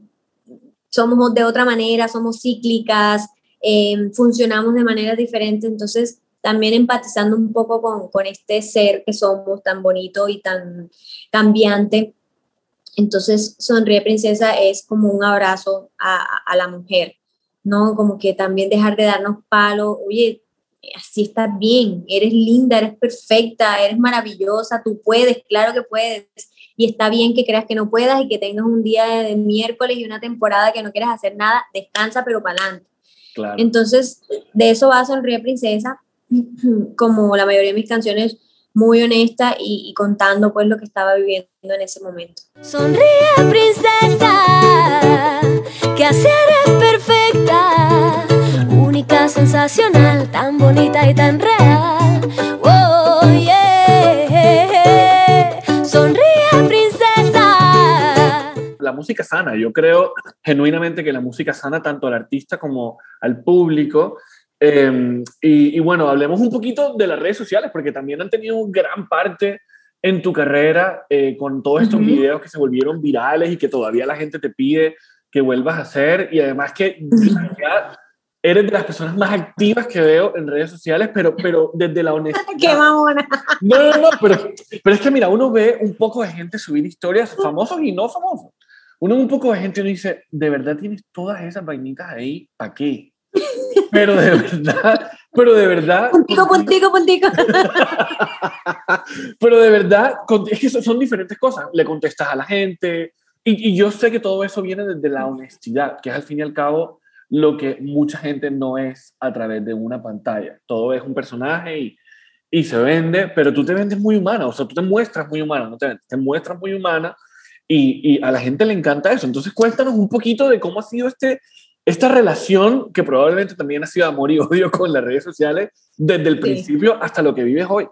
somos de otra manera, somos cíclicas, eh, funcionamos de maneras diferentes, entonces también empatizando un poco con, con este ser que somos tan bonito y tan cambiante. Entonces, Sonríe Princesa es como un abrazo a, a- la mujer, ¿no? Como que también dejar de darnos palo, oye, así estás bien, eres linda, eres perfecta, eres maravillosa, tú puedes, claro que puedes. Y está bien que creas que no puedas y que tengas un día de, de miércoles y una temporada que no quieras hacer nada, descansa pero para adelante. Claro. Entonces, de eso va Sonríe Princesa, como la mayoría de mis canciones, muy honesta y, y contando pues lo que estaba viviendo en ese momento. Sonríe, princesa, que así eres perfecta, única, sensacional, tan bonita y tan real. Oh, yeah. Sonríe, princesa. la música sana. Yo creo genuinamente que la música sana tanto al artista como al público. Eh, y, y bueno, hablemos un poquito de las redes sociales, porque también han tenido gran parte en tu carrera eh, con todos estos Ujú. videos que se volvieron virales y que todavía la gente te pide que vuelvas a hacer. Y además que eres de las personas más activas que veo en redes sociales, pero, pero desde la honestidad. ¡Qué mamona! No, no, no, pero, pero es que mira, uno ve un poco de gente subir historias, famosos y no famosos. Uno ve un poco de gente y uno dice, ¿de verdad tienes todas esas vainitas ahí? ¿Para qué? Pero de verdad, pero de verdad, Puntico, puntico, puntico. pero de verdad, es que son- son diferentes cosas. Le contestas a la gente y, y yo sé que todo eso viene desde la honestidad, que es al fin y al cabo lo que mucha gente no es a través de una pantalla. Todo es un personaje y, y se vende, pero tú te vendes muy humana, o sea, tú te muestras muy humana, no te vendes, te muestras muy humana y, y a la gente le encanta eso. Entonces cuéntanos un poquito de cómo ha sido este, esta relación, que probablemente también ha sido amor y odio con las redes sociales, desde el Sí. principio hasta lo que vives hoy.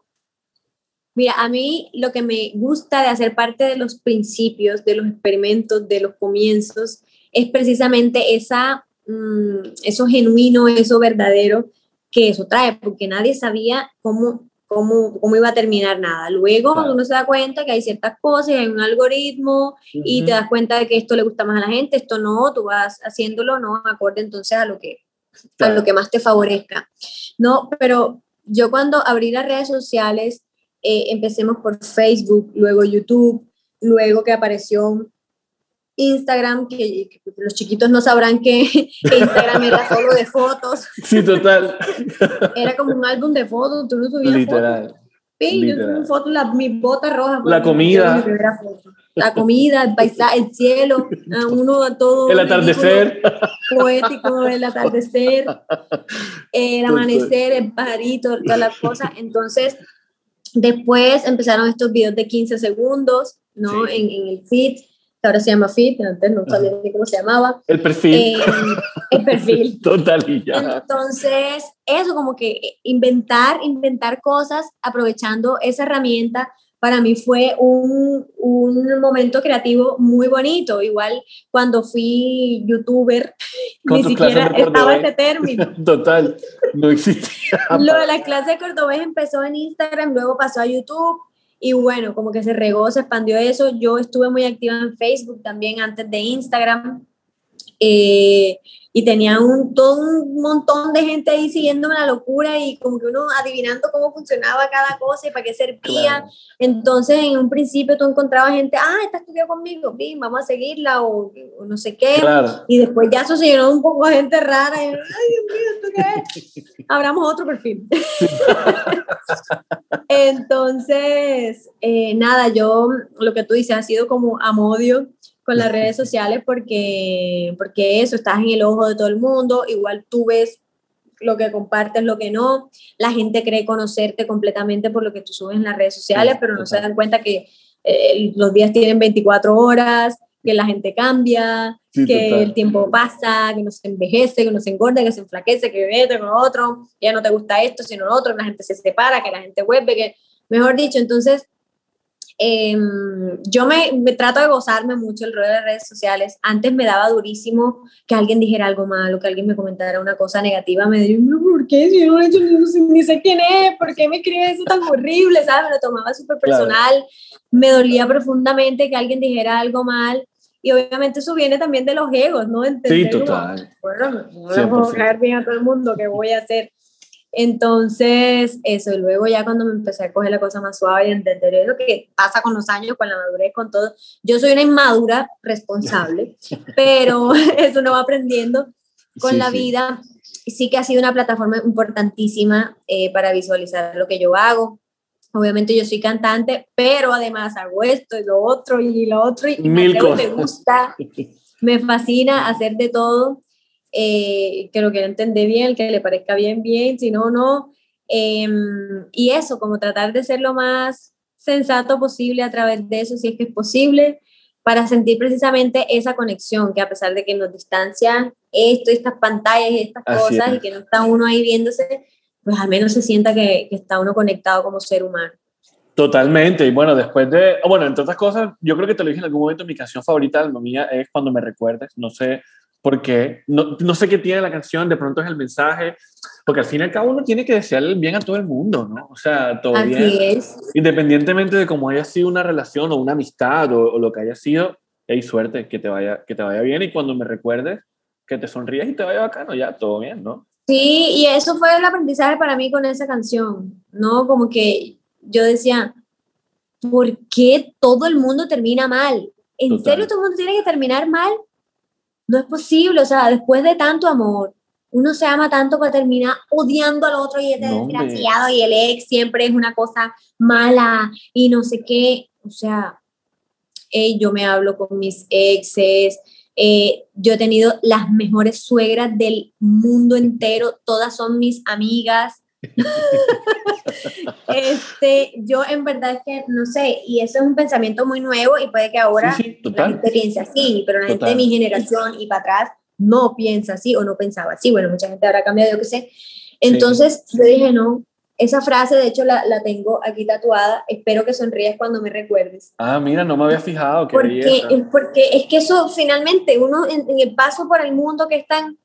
Mira, a mí lo que me gusta de hacer parte de los principios, de los experimentos, de los comienzos, es precisamente esa, mm, eso genuino, eso verdadero que eso trae, porque nadie sabía cómo, cómo, cómo iba a terminar nada. Luego Claro. uno se da cuenta que hay ciertas cosas, hay un algoritmo y Ujú. te das cuenta de que esto le gusta más a la gente, esto no, tú vas haciéndolo, no, acorde entonces a lo que, a Claro. lo que más te favorezca. No, pero yo cuando abrí las redes sociales, eh, empecemos por Facebook, luego YouTube, luego que apareció Instagram, que, que los chiquitos no sabrán que, que Instagram era solo de fotos, Sí, total. era como un álbum de fotos, tú no subías fotos. Literal. Sí, yo literal. subí fotos, la, mi bota roja. fue La mi- comida. La comida, el paisaje, el cielo, a uno todo. El atardecer. poético, el atardecer, el amanecer, el pajarito, todas las cosas. Entonces, después empezaron estos videos de 15 segundos, ¿no? Sí. En, en el feed. Que ahora se llama Fit, antes no sabía ni cómo se llamaba. El perfil. Eh, el perfil. Total y ya. Entonces, eso como que inventar, inventar cosas aprovechando esa herramienta para mí fue un, un momento creativo muy bonito. Igual cuando fui youtuber, Con ni siquiera estaba ese término. Total. No existía. Lo de la clase de cordobés empezó en Instagram, luego pasó a YouTube y bueno, como que se regó, se expandió eso. Yo estuve muy activa en Facebook también antes de Instagram eh, y tenía un, todo un montón de gente ahí siguiéndome la locura y como que uno adivinando cómo funcionaba cada cosa y para qué servía. Claro. Entonces, en un principio tú encontrabas gente, ah, esta estudió conmigo, bien, vamos a seguirla o, o no sé qué. Claro. Y después ya eso se llenó un poco de gente rara. Y, Ay, Dios mío, ¿esto qué es? Abramos otro perfil. Entonces, eh, nada, yo lo que tú dices ha sido como amodio con las redes sociales porque, porque eso, estás en el ojo de todo el mundo, igual tú ves lo que compartes, lo que no. La gente cree conocerte completamente por lo que tú subes en las redes sociales, Sí, pero no se total. dan cuenta que eh, los días tienen 24 horas, que la gente cambia, Sí, que total. el tiempo pasa, que no se envejece, que no se engorda, que se enflaquece, que vete con otro, ya no te gusta esto, sino lo otro, que la gente se separa, que la gente vuelve, que, mejor dicho, entonces, em, yo me, me trato de gozarme mucho el rol de las redes sociales. Antes me daba durísimo que alguien dijera algo malo, que alguien me comentara una cosa negativa, me diría, "No, ¿por qué? Si yo no, sé- ni sé quién es, ¿por qué me escribe eso tan horrible? ¿Sabes? Me lo tomaba súper Claro. personal, me dolía profundamente que alguien dijera algo mal. Y obviamente eso viene también de los egos, ¿no? Entender como, total. Bueno, no le 100%. puedo caer bien a todo el mundo, ¿qué voy a hacer? Entonces, eso, y luego ya cuando me empecé a coger la cosa más suave y entender eso que pasa con los años, con la madurez, con todo. Yo soy una inmadura responsable, pero eso no va aprendiendo con Sí, la sí. vida. Sí que ha sido una plataforma importantísima eh, para visualizar lo que yo hago. Obviamente yo soy cantante, pero además hago esto y lo otro y lo otro y y me gusta, me fascina hacer de todo. Eh, que lo quiera entender bien, el que le parezca bien, bien, si no, no. Em, y eso, como tratar de ser lo más sensato posible a través de eso, si es que es posible, para sentir precisamente esa conexión, que a pesar de que nos distancia esto, estas pantallas y estas Así cosas, es. y que no está uno ahí viéndose, pues al menos se sienta que, que está uno conectado como ser humano. Totalmente. Y bueno, después de. Bueno, entre otras cosas, yo creo que te lo dije en algún momento. Mi canción favorita de Alma Mía es Cuando me recuerdes. No sé por qué. No, no sé qué tiene la canción. De pronto es el mensaje. Porque al fin y al cabo uno tiene que desearle bien a todo el mundo, ¿no? O sea, todo Así bien. es. Independientemente de cómo haya sido una relación o una amistad o, o lo que haya sido, hay suerte que te, vaya, que te vaya bien. Y cuando me recuerdes, que te sonrías y te vaya bacano, ya, todo bien, ¿no? Sí, y eso fue el aprendizaje para mí con esa canción, ¿no? Como que yo decía, ¿por qué todo el mundo termina mal? ¿En Total. serio todo el mundo tiene que terminar mal? No es posible, o sea, después de tanto amor, uno se ama tanto para terminar odiando al otro y No, hombre. desgraciado y el ex siempre es una cosa mala y no sé qué, o sea, yo me hablo con mis exes, eh, yo he tenido las mejores suegras del mundo entero, todas son mis amigas. Este, yo en verdad es que no sé, y eso es un pensamiento muy nuevo y puede que ahora Sí, sí, la total. gente piense así, pero la gente de Total. mi generación y para atrás no piensa así o no pensaba así. Bueno, mucha gente habrá cambiado, yo qué sé. Entonces yo dije, no, esa frase de hecho la, la tengo aquí tatuada, espero que sonríes cuando me recuerdes. Ah, mira, no me había fijado. Qué Porque, belleza. porque es que eso finalmente, uno en, en el paso por el mundo que es tan,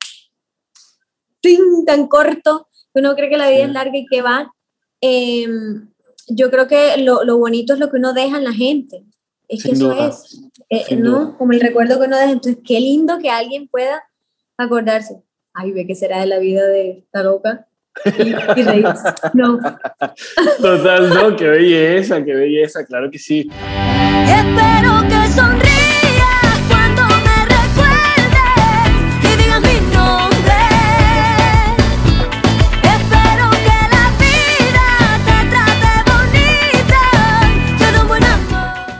tan corto, uno cree que la vida Sí. es larga y que va, em, yo creo que lo, lo bonito es lo que uno deja en la gente. Es que Sin eso duda. es, eh, ¿no? duda. Como el recuerdo que uno deja. Entonces, qué lindo que alguien pueda acordarse. Ay, ve que será de la vida de esta loca. Y, y reírse. No, Total, no, qué belleza, qué belleza, claro que sí. Espero que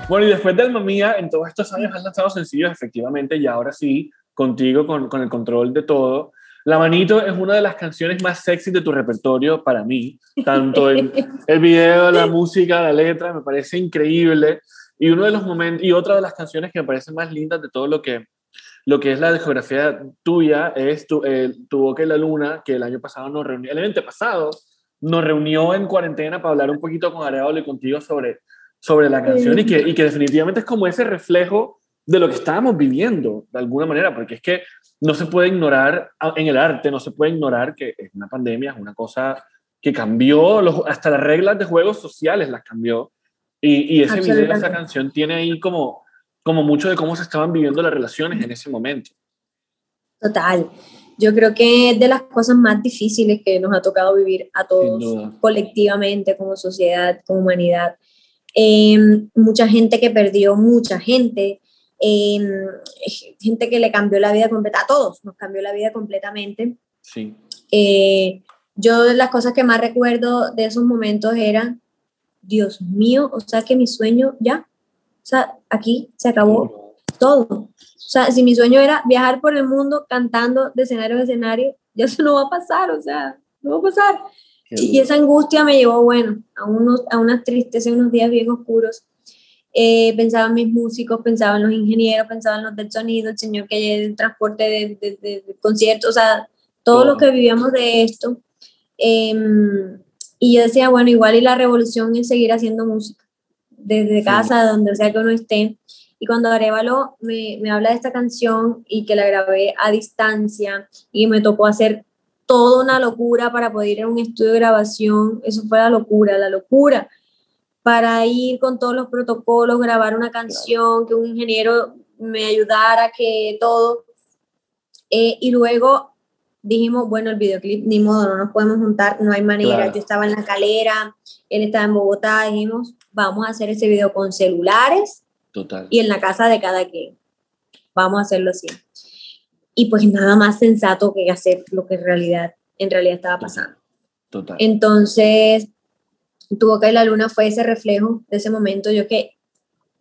Bueno, y después de Alma Mía, en todos estos años has lanzado sencillos, efectivamente, y ahora sí, contigo, con, con el control de todo. La Manito es una de las canciones más sexy de tu repertorio para mí, tanto en el video, la música, la letra, me parece increíble. Y uno de los momentos, y otra de las canciones que me parecen más lindas de todo lo que, lo que es la discografía tuya es tu, eh, tu Boca y la Luna, que el año pasado nos reunió, el año pasado nos reunió en cuarentena para hablar un poquito con Arevalo y contigo sobre, sobre la canción y, que, y que definitivamente es como ese reflejo de lo que estábamos viviendo, de alguna manera, porque es que no se puede ignorar, en el arte no se puede ignorar que es una pandemia, es una cosa que cambió, los, hasta las reglas de juegos sociales las cambió. Y, y ese video, esa canción tiene ahí como, como mucho de cómo se estaban viviendo las relaciones en ese momento. Total. Yo creo que es de las cosas más difíciles que nos ha tocado vivir a todos colectivamente, como sociedad, como humanidad. Eh, mucha gente que perdió, mucha gente, eh, gente que le cambió la vida completa, a todos nos cambió la vida completamente. Sí. Eh, yo las cosas que más recuerdo de esos momentos eran, Dios mío, o sea que mi sueño ya, o sea, aquí se acabó todo. O sea, si mi sueño era viajar por el mundo cantando de escenario en escenario, ya eso no va a pasar, o sea, no va a pasar. Y, esa angustia me llevó, bueno, a, unos, a unas tristezas, unos días bien oscuros. Eh, pensaba en mis músicos, pensaba en los ingenieros, pensaba en los del sonido, el señor que hay el transporte de, de, de, conciertos, o sea, todo, todo lo que vivíamos de esto. Eh, y yo decía, bueno, igual y la revolución es seguir haciendo música, desde casa, donde sea que uno esté. Y cuando Arevalo me, me habla de esta canción y que la grabé a distancia y me tocó hacer toda una locura para poder ir a un estudio de grabación, eso fue la locura, la locura, para ir con todos los protocolos, grabar una canción, que un ingeniero me ayudara, que todo. Eh, y luego dijimos, bueno, el videoclip, ni modo, no nos podemos juntar, no hay manera. Claro. Yo estaba en la calera, él estaba en Bogotá, dijimos, vamos a hacer ese video con celulares Total. y en la casa de cada quien. Vamos a hacerlo así. Y pues nada más sensato que hacer lo que en realidad, en realidad estaba pasando. Total. Entonces, Tu Boca y la Luna fue ese reflejo de ese momento. Yo que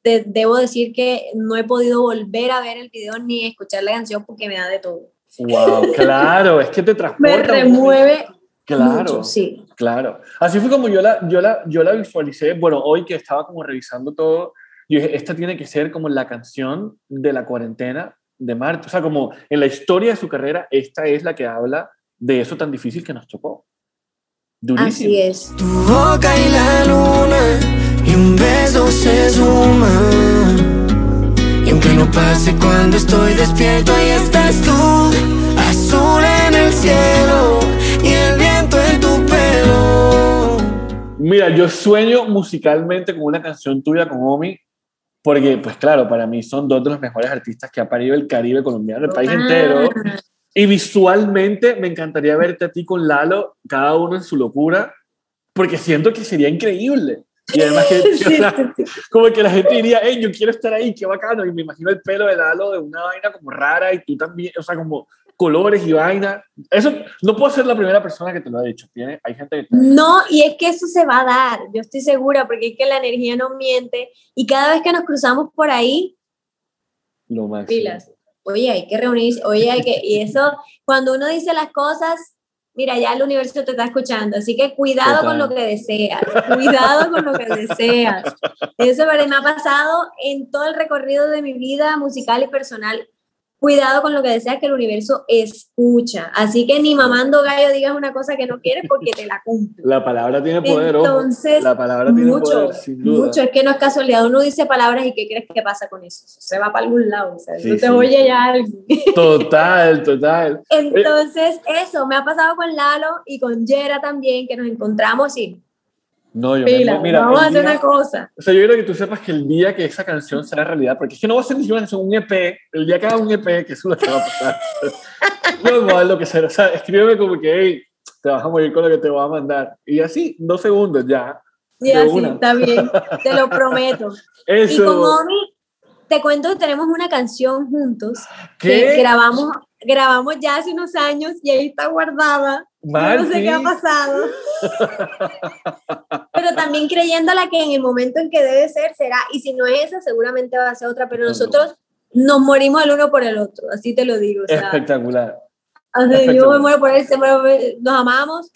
te, debo decir que no he podido volver a ver el video ni escuchar la canción porque me da de todo. Wow, claro, es que te transporta. Me remueve. Claro, mucho, sí. claro. Así fue como yo la, yo, la, yo la visualicé. Bueno, hoy que estaba como revisando todo, yo dije, esta tiene que ser como la canción de la cuarentena de Marta. O sea, como en la historia de su carrera, esta es la que habla de eso tan difícil que nos tocó. Durísimo. Así es. Tu boca y la luna, y un beso se suma. Y aunque no pase cuando estoy despierto, ahí estás tú, azul en el cielo y el viento en tu pelo. Mira, yo sueño musicalmente con una canción tuya con Omi, porque, pues claro, para mí son dos de los mejores artistas que ha parido el Caribe colombiano, el país entero. Y visualmente me encantaría verte a ti con Lalo, cada uno en su locura, porque siento que sería increíble. Y además que, que, o sea, como que la gente diría, hey, yo quiero estar ahí, qué bacano. Y me imagino el pelo de Lalo de una vaina como rara y tú también, o sea, como colores y vaina. Eso no puedo ser la primera persona que te lo ha dicho. ¿Tiene? Hay gente que... No, y es que eso se va a dar, yo estoy segura, porque es que la energía no miente. Y cada vez que nos cruzamos por ahí, Lo máximo. pilas. Oye, hay que reunirse, oye, hay que... Y eso, cuando uno dice las cosas, mira, ya el universo te está escuchando, así que cuidado Total. con lo que deseas, cuidado con lo que deseas. Eso me ha pasado en todo el recorrido de mi vida musical y personal. Cuidado con lo que deseas que el universo escucha. Así que ni mamando gallo digas una cosa que no quieres porque te la cumple. La palabra tiene poder, ojo. Entonces, La palabra tiene mucho, poder, sin duda. mucho. Es que no es casualidad. Uno dice palabras y ¿qué crees que pasa con eso? Se va para algún lado. O sea, Sí, no te sí, oye ya alguien. Total, total. Entonces, eso me ha pasado con Lalo y con Yera también, que nos encontramos y No, yo pila, me, mira, vamos a hacer día- una cosa. O sea, yo quiero que tú sepas que el día que esa canción será realidad, porque es que no va a ser ni siquiera un EP, el día que haga un EP, que eso es lo que va a pasar. no va a lo que sea. O sea, escríbeme como que, hey, te vas a morir con lo que te voy a mandar. Y así, dos segundos ya. Y así, una. está bien, te lo prometo. Y con Eso. Omi, te cuento que tenemos una canción juntos ¿Qué? que grabamos, grabamos ya hace unos años y ahí está guardada. No sé qué ha pasado. pero también creyéndola que en el momento en que debe ser, será. Y si no es esa, seguramente va a ser otra. Pero nosotros nos morimos el uno por el otro, así te lo digo. O sea, Espectacular. sea, yo espectacular. me muero por él, se muere por él, nos amamos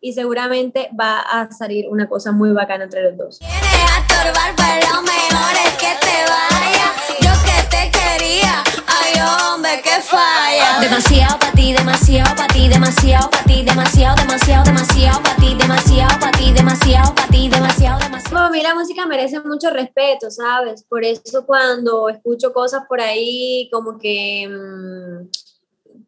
y seguramente va a salir una cosa muy bacana entre los dos. Tiene a estorbar, pues lo mejor es que te vaya. Yo que te quería, ay hombre, que falla. Demasiado para ti, demasiado para ti, demasiado para ti, demasiado, demasiado, demasiado para ti, demasiado para ti, demasiado para ti, demasiado, demasiado. Para mí la música merece mucho respeto, ¿sabes? Por eso cuando escucho cosas por ahí como que mm,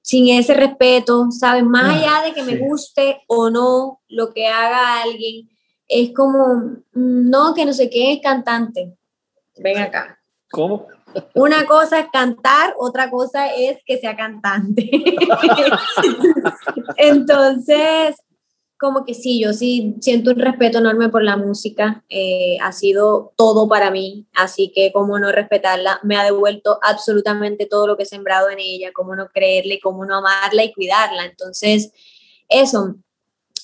sin ese respeto, ¿sabes? Más Ah, allá de que me guste o no lo que haga alguien, es como, mm, no, que no sé qué es cantante. Ven acá. ¿Cómo? Una cosa es cantar, otra cosa es que sea cantante. Entonces, como que sí, yo sí siento un respeto enorme por la música. eh, ha sido todo para mí, así que como no respetarla, me ha devuelto absolutamente todo lo que he sembrado en ella, cómo no creerle, cómo no amarla y cuidarla. Entonces, eso,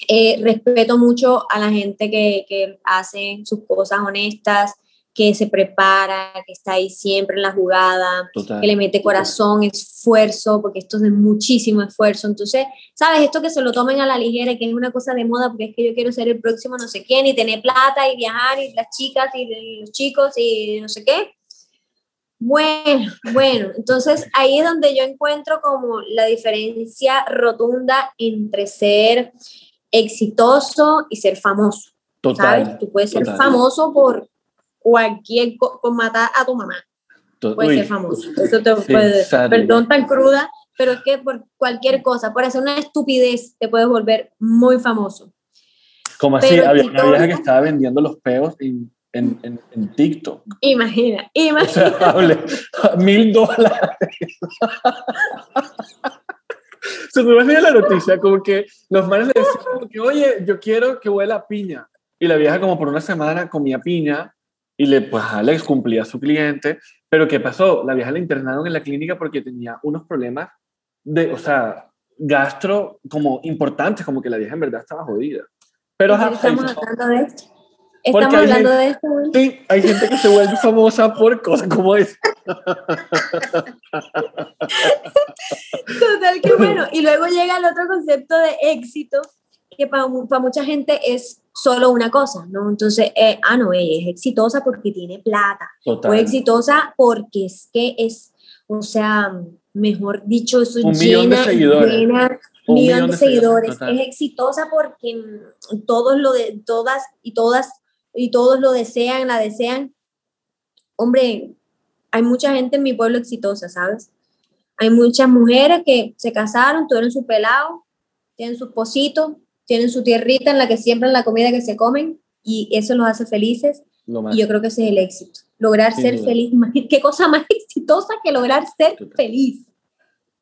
eh, respeto mucho a la gente que, que hace sus cosas honestas, que se prepara, que está ahí siempre en la jugada, Total. que le mete corazón, esfuerzo, porque esto es de muchísimo esfuerzo. Entonces, ¿sabes? Esto que se lo tomen a la ligera, y que es una cosa de moda, porque es que yo quiero ser el próximo no sé quién, y tener plata, y viajar, y las chicas, y los chicos, y no sé qué. Bueno, bueno, entonces ahí es donde yo encuentro como la diferencia rotunda entre ser exitoso y ser famoso. Total. ¿Sabes? Tú puedes ser total. famoso por cualquier, co- por matar a tu mamá puede uy, ser famoso. Eso te puede, perdón tan cruda, pero es que por cualquier cosa, por hacer una estupidez, te puedes volver muy famoso. Como así, pero había una vieja que estaba vendiendo los peos en, en, en, en TikTok. Imagina, imagina. mil dólares. Se me va a la noticia, como que los manes le decían, como que, oye, yo quiero que huela a piña. Y la vieja como por una semana comía piña y le, pues, Alex cumplía a su cliente. Pero ¿qué pasó? La vieja la internaron en la clínica porque tenía unos problemas de, o sea, gastro como importantes, como que la vieja en verdad estaba jodida. Pero ajá, estamos hablando de esto. Estamos hablando gente- de esto. Sí, hay gente que se vuelve famosa por cosas como esa. Total, que bueno. Y luego llega el otro concepto de éxito, que para, mucha gente es solo una cosa, ¿no? Entonces, eh, ah, no, ella es exitosa porque tiene plata. Total. o exitosa porque es que es, o sea, mejor dicho, eso Un millón de llena, seguidores. llena Un millón de seguidores. total. Es exitosa porque mm, todos lo de, todas y todas y todos lo desean, la desean. Hombre, hay mucha gente en mi pueblo exitosa, ¿sabes? Hay muchas mujeres que se casaron, tuvieron su pelado, tienen sus positos, tienen su tierrita en la que siembran la comida que se comen y eso los hace felices. Lo más. Y yo creo que ese es el éxito. Lograr Sin ser duda. feliz. ¿Qué cosa más exitosa que lograr ser Total. feliz?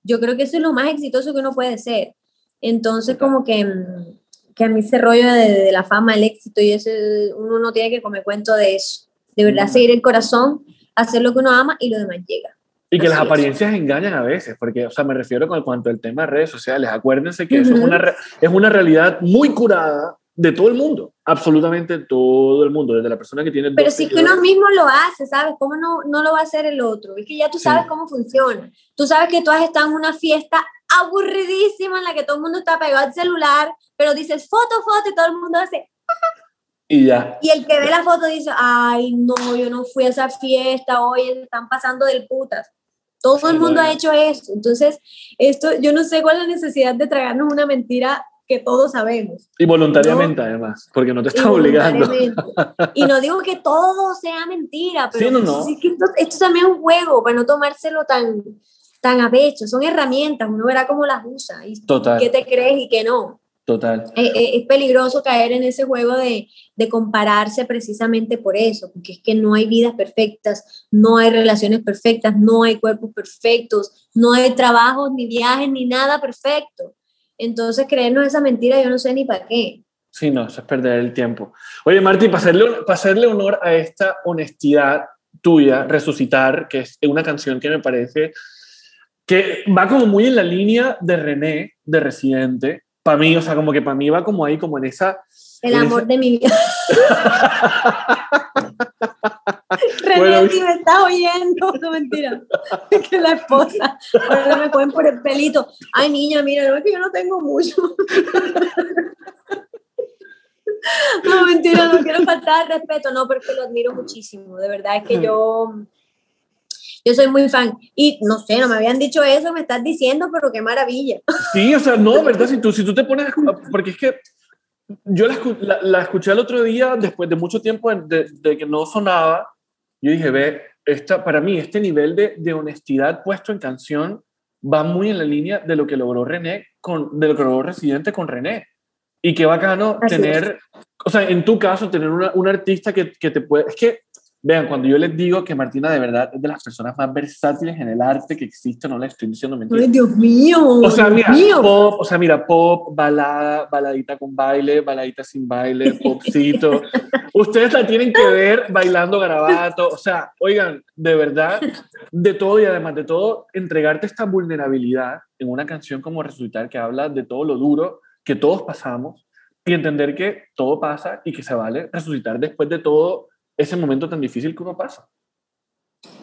Yo creo que eso es lo más exitoso que uno puede ser. Entonces, Total. como que, mm, que a mí ese rollo de, de la fama, el éxito y ese, uno no tiene que comer cuento de eso. De verdad, seguir el corazón, hacer lo que uno ama y lo demás llega. Y que las Así es. apariencias engañan a veces, porque, o sea, me refiero con cuanto al tema de redes sociales. Acuérdense que eso es una, es una realidad muy curada de todo el mundo, absolutamente todo el mundo, desde la persona que tiene Pero sí que uno mismo lo hace, ¿sabes? ¿Cómo no, no lo va a hacer el otro? Es que ya tú Sí. sabes cómo funciona. Tú sabes que tú has estado en una fiesta aburridísima en la que todo el mundo está pegado al celular, pero dices foto, foto y todo el mundo hace. Y ya, Y el que ve la foto dice, ay, no, yo no fui a esa fiesta, hoy están pasando del putas. Todo el mundo ha hecho eso. Entonces, esto, yo no sé cuál es la necesidad de tragarnos una mentira que todos sabemos. y voluntariamente además, porque no te Y está obligando. Y no digo que todo sea mentira, pero Sí, no, no. sí que esto, esto también es un juego para no tomárselo tan, tan a pecho. Son herramientas, uno verá cómo las usa y Total, qué te crees y qué no. Total. Eh, eh, es peligroso caer en ese juego de, de compararse precisamente por eso, porque es que no hay vidas perfectas, no hay relaciones perfectas, no hay cuerpos perfectos, no hay trabajos, ni viajes, ni nada perfecto. Entonces, creernos esa mentira, yo no sé ni para qué. Sí, no, eso es perder el tiempo. Oye, Marti, para hacerle, para hacerle honor a esta honestidad tuya, Resucitar, que es una canción que me parece que va como muy en la línea de René, de Residente. Para mí, o sea, como que para mí va como ahí, como en esa... El en amor esa- de mi vida. René, Bueno, si me estás oyendo, no mentira. Es que la esposa, ahora me cogen por el pelito. Ay, niña, mira, no es que yo no tengo mucho. No, mentira, no quiero faltar al respeto, no, porque lo admiro muchísimo, de verdad es que yo, yo soy muy fan. Y no sé, no me habían dicho eso, me estás diciendo, pero qué maravilla. Sí, o sea, no, ¿verdad? Si tú, si tú te pones, porque es que yo la, la- la escuché el otro día, después de mucho tiempo de, de que no sonaba, yo dije, ve, esta, para mí este nivel de, de honestidad puesto en canción va muy en la línea de lo que logró René, con, de lo que logró Residente con René. Y qué bacano Así tener, o sea, en tu caso, tener una, un artista que, que te puede, es que, vean, cuando yo les digo que Martina de verdad es de las personas más versátiles en el arte que existe, no le estoy diciendo mentira. Ay, Dios mío. O sea, Dios mira, mío. pop, o sea, mira, pop, balada, baladita con baile, baladita sin baile, popcito. Ustedes la tienen que ver bailando garabato. O sea, oigan, de verdad, de todo y además de todo, entregarte esta vulnerabilidad en una canción como Resucitar que habla de todo lo duro que todos pasamos y entender que todo pasa y que se vale resucitar después de todo ese momento tan difícil que uno pasa.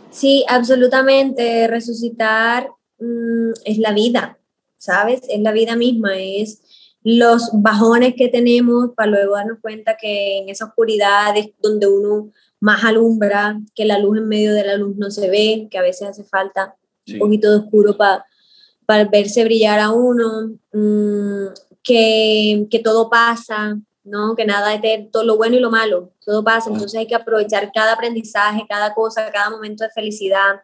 Sí, absolutamente. Resucitar mm, es la vida, ¿sabes? Es la vida misma, es los bajones que tenemos para luego darnos cuenta que en esa oscuridad es donde uno más alumbra, que la luz en medio de la luz no se ve, que a veces hace falta Sí. un poquito de oscuro para verse brillar a uno, mm, que, que todo pasa, ¿no? Que nada es de todo lo bueno y lo malo, todo pasa, entonces hay que aprovechar cada aprendizaje, cada cosa, cada momento de felicidad,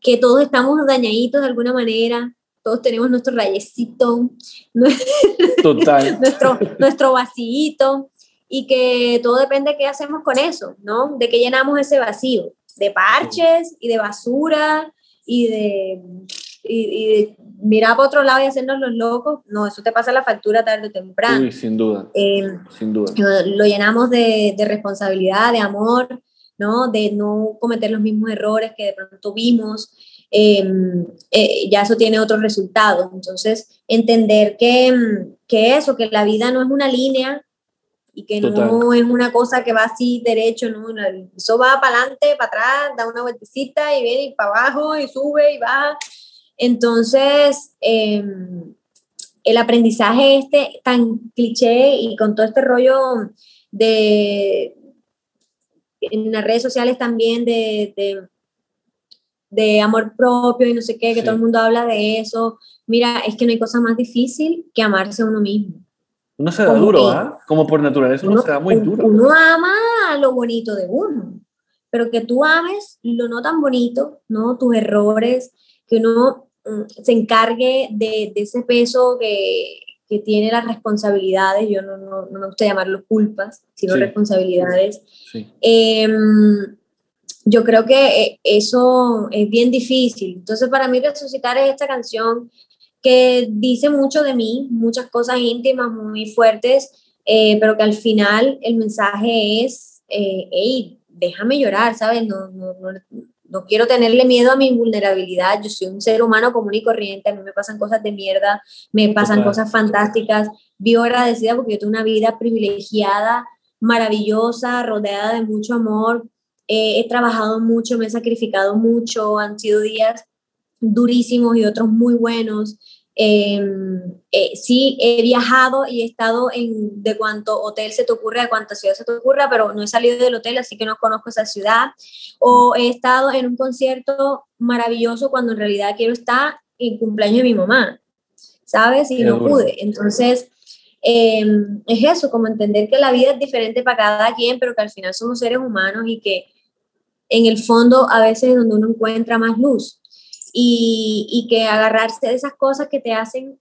que todos estamos dañaditos de alguna manera, todos tenemos nuestro rayecito, Total. nuestro, nuestro vacío y que todo depende de qué hacemos con eso, ¿no? De qué llenamos ese vacío, de parches y de basura y de, y, y de mirar para otro lado y hacernos los locos. No, eso te pasa la factura tarde o temprano. Uy, sin duda, Eh, sin duda. lo llenamos de, de responsabilidad, de amor, ¿no? De no cometer los mismos errores que de pronto vimos. eh, eh, ya eso tiene otros resultados. Entonces, entender que, mm, que eso, que la vida no es una línea y que no Total. es una cosa que va así derecho, ¿no? Eso va para adelante, para atrás, da una vueltecita y viene y para abajo y sube y baja. Entonces, eh, el aprendizaje este tan cliché y con todo este rollo de en las redes sociales también de, de, de amor propio y no sé qué, que Sí. todo el mundo habla de eso. Mira, es que no hay cosa más difícil que amarse a uno mismo. Uno se da Como duro. ¿ah? Como por naturaleza uno, se da muy duro. uno ama lo bonito de uno, pero que tú ames lo no tan bonito, ¿no? Tus errores, que uno mm, se encargue de, de ese peso que, que tiene las responsabilidades, yo no, no, no me gusta llamarlo culpas, sino Sí. responsabilidades. Sí. Em, yo creo que eh, eso es bien difícil. Entonces, para mí, Resucitar es esta canción que dice mucho de mí, muchas cosas íntimas, muy fuertes, eh, pero que al final el mensaje es, eh, hey, déjame llorar, ¿sabes? No, no, no, no quiero tenerle miedo a mi vulnerabilidad. Yo soy un ser humano común y corriente, a mí me pasan cosas de mierda, me pasan Total. cosas fantásticas. Vivo agradecida porque yo tengo una vida privilegiada, maravillosa, rodeada de mucho amor. Eh, he trabajado mucho, me he sacrificado mucho, han sido días durísimos y otros muy buenos. Eh, eh, sí, he viajado y he estado en de cuánto hotel se te ocurra, de cuánta ciudad se te ocurra, pero no he salido del hotel, así que no conozco esa ciudad. O he estado en un concierto maravilloso cuando en realidad quiero estar en cumpleaños de mi mamá, ¿sabes? Y Qué no pude. Entonces, eh, es eso, como entender que la vida es diferente para cada quien, pero que al final somos seres humanos y que en el fondo a veces es donde uno encuentra más luz y, y que agarrarse de esas cosas que te hacen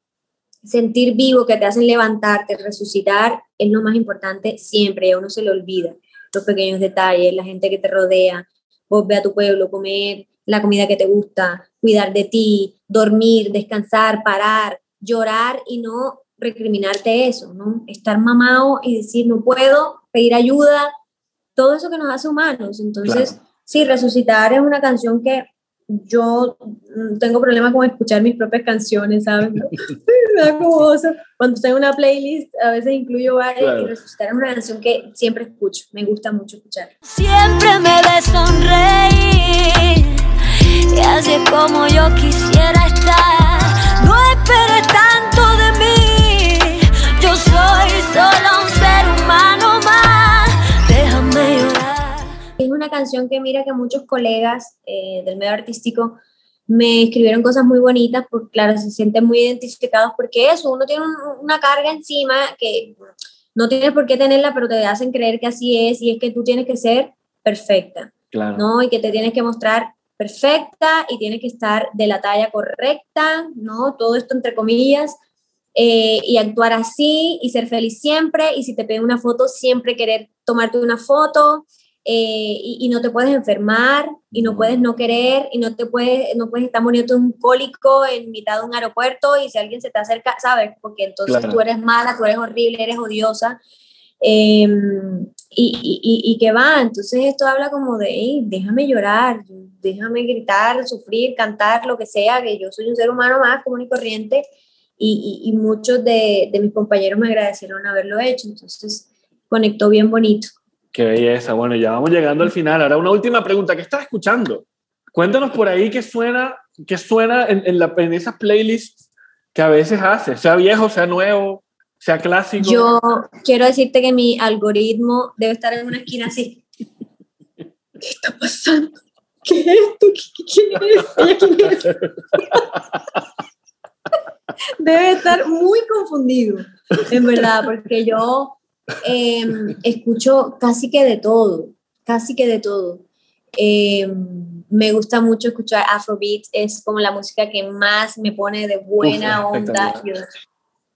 sentir vivo, que te hacen levantarte, resucitar, es lo más importante siempre, a uno se le olvida los pequeños detalles, la gente que te rodea, vos ve a tu pueblo, comer la comida que te gusta, cuidar de ti, dormir, descansar, parar, llorar y no recriminarte eso, ¿no? Estar mamado y decir no puedo, pedir ayuda, todo eso que nos hace humanos. Entonces, Claro. sí, Resucitar es una canción que yo mm, tengo problema con escuchar mis propias canciones, ¿sabes? Me da como oso. Cuando tengo una playlist, a veces incluyo varias Claro. y Resucitar es una canción que siempre escucho, me gusta mucho escuchar. Siempre me ves sonreír y así es como yo quisiera estar. No canción que mira que muchos colegas eh, del medio artístico me escribieron cosas muy bonitas, porque claro, se sienten muy identificados porque eso, uno tiene un- una carga encima que no tienes por qué tenerla, pero te hacen creer que así es y es que tú tienes que ser perfecta, Claro. ¿no? Y que te tienes que mostrar perfecta y tienes que estar de la talla correcta, ¿no? Todo esto entre comillas. eh, y actuar así y ser feliz siempre y si te piden una foto siempre querer tomarte una foto eh, y, y no te puedes enfermar y no puedes no querer y no te puedes no puedes estar muriendo un cólico en mitad de un aeropuerto y si alguien se te acerca sabes porque entonces Claro. tú eres mala tú eres horrible eres odiosa eh, y, y, y, que va. Entonces esto habla como de "Ey, déjame llorar déjame gritar sufrir cantar lo que sea que yo soy un ser humano más común y corriente y muchos de, de mis compañeros me agradecieron haberlo hecho. Entonces conectó bien bonito Qué belleza. Bueno, ya vamos llegando al final. Ahora una última pregunta. ¿Qué estás escuchando? Cuéntanos por ahí qué suena, qué suena en, en, la, en esas playlists que a veces haces, sea viejo, sea nuevo, sea clásico. Yo quiero decirte que mi algoritmo debe estar en una esquina así. ¿Qué está pasando? ¿Qué es esto? ¿Qué- ¿Quién es? ¿Ella quién es? Debe estar muy confundido, en verdad, porque yo eh, escucho casi que de todo, casi que de todo. Eh, me gusta mucho escuchar Afrobeat, es como la música que más me pone de buena Uf, onda. Yo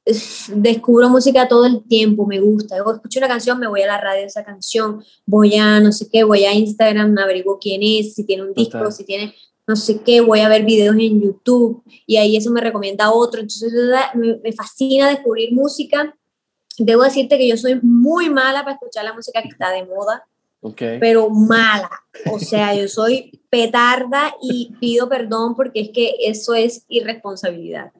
es- descubro música todo el tiempo, me gusta. Yo escucho una canción, me voy a la radio de esa canción, voy a no sé qué, voy a Instagram, averiguo quién es, si tiene un disco, Total. si tiene no sé qué, voy a ver videos en YouTube y ahí eso me recomienda otro. Entonces me, me fascina descubrir música. Debo decirte que yo soy muy mala para escuchar la música que está de moda, pero mala. O sea, yo soy petarda y pido perdón porque es que eso es irresponsabilidad.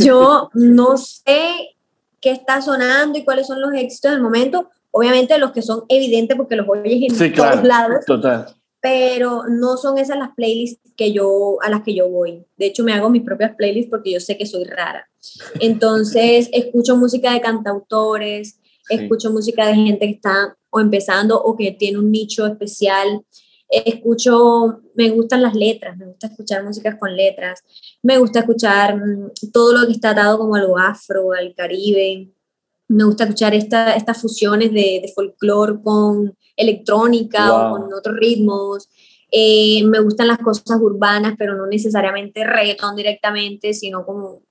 Yo no sé qué está sonando y cuáles son los éxitos del momento. Obviamente los que son evidentes porque los oyes en Sí, todos claro. lados, Total. pero no son esas las playlists que yo a las que yo voy. De hecho, me hago mis propias playlists porque yo sé que soy rara. Entonces, escucho música de cantautores, Sí. escucho música de gente que está o empezando o que tiene un nicho especial. Escucho, me gustan las letras, me gusta escuchar músicas con letras, me gusta escuchar mm, todo lo que está atado como a lo afro, al caribe. Me gusta escuchar esta, estas fusiones de, de folclore con electrónica Wow. o con otros ritmos. Eh, me gustan las cosas urbanas, pero no necesariamente reggaetón directamente, sino como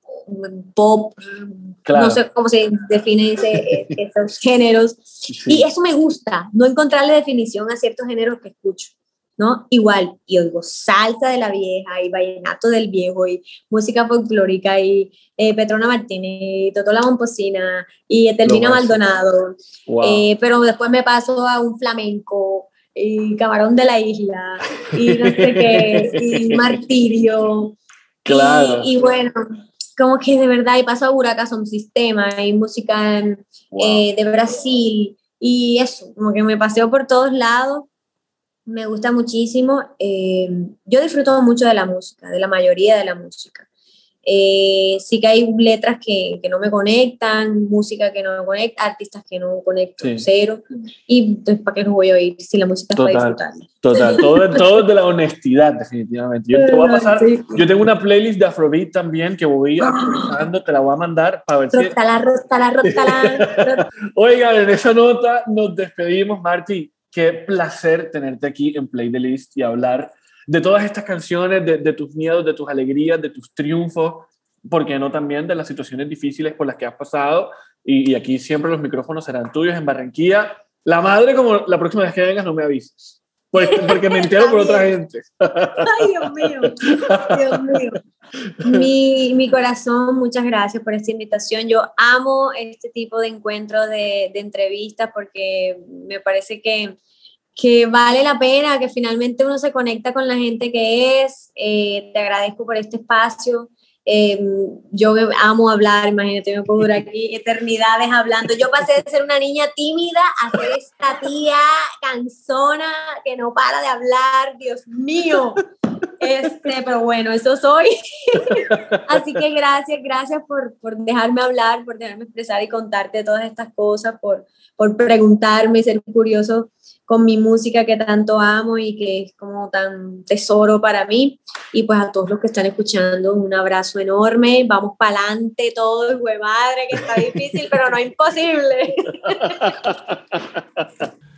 pop, Claro. no sé cómo se define ese- esos géneros. Sí. Y eso me gusta, no encontrarle definición a ciertos géneros que escucho, ¿no? Igual, y oigo salsa de la vieja, y vallenato del viejo, y música folclórica, y eh, Petrona Martínez, y Totó la Momposina, y máximo. Maldonado, Wow. eh, pero después me paso a un flamenco, y Camarón de la Isla, y no sé qué, y Martirio, claro. y, y bueno, como que de verdad, y paso a Huraca son sistema, y música en, Wow. eh, de Brasil y eso, como que me paseo por todos lados, me gusta muchísimo. eh, yo disfruto mucho de la música, de la mayoría de la música. Eh, sí que hay letras que, que no me conectan, música que no me conecta, artistas que no conecto, Sí. cero. Y entonces, ¿para qué los voy a oír si la música es para Total. disfrutarla? Total, todo, todo de la honestidad, definitivamente. Yo te voy a pasar, Sí. yo tengo una playlist de Afrobeat también que voy actualizando, te la voy a mandar para ver si... Rótala, rótala, rótala. Oigan, en esa nota nos despedimos, Marty. Qué placer tenerte aquí en Play the List y hablar de todas estas canciones, de, de tus miedos, de tus alegrías, de tus triunfos, porque no también de las situaciones difíciles por las que has pasado. Y, y aquí siempre los micrófonos serán tuyos en Barranquilla. La madre, como la próxima vez que vengas, no me avises. Porque, porque me entero por otra gente. Ay, Dios mío, Dios mío. Mi, mi corazón, muchas gracias por esta invitación. Yo amo este tipo de encuentros de, de entrevistas porque me parece que, que vale la pena, que finalmente uno se conecta con la gente que es. Eh, te agradezco por este espacio. Eh, yo amo hablar, imagínate, me puedo durar aquí eternidades hablando. Yo pasé de ser una niña tímida a ser esta tía cansona que no para de hablar, Dios mío. Este, pero bueno, eso soy. Así que gracias, gracias por, por, dejarme hablar, por dejarme expresar y contarte todas estas cosas, por, por preguntarme, ser curioso con mi música que tanto amo y que es como tan tesoro para mí. Y pues a todos los que están escuchando, un abrazo enorme. Vamos para adelante todo, güey madre, que está difícil, pero no imposible.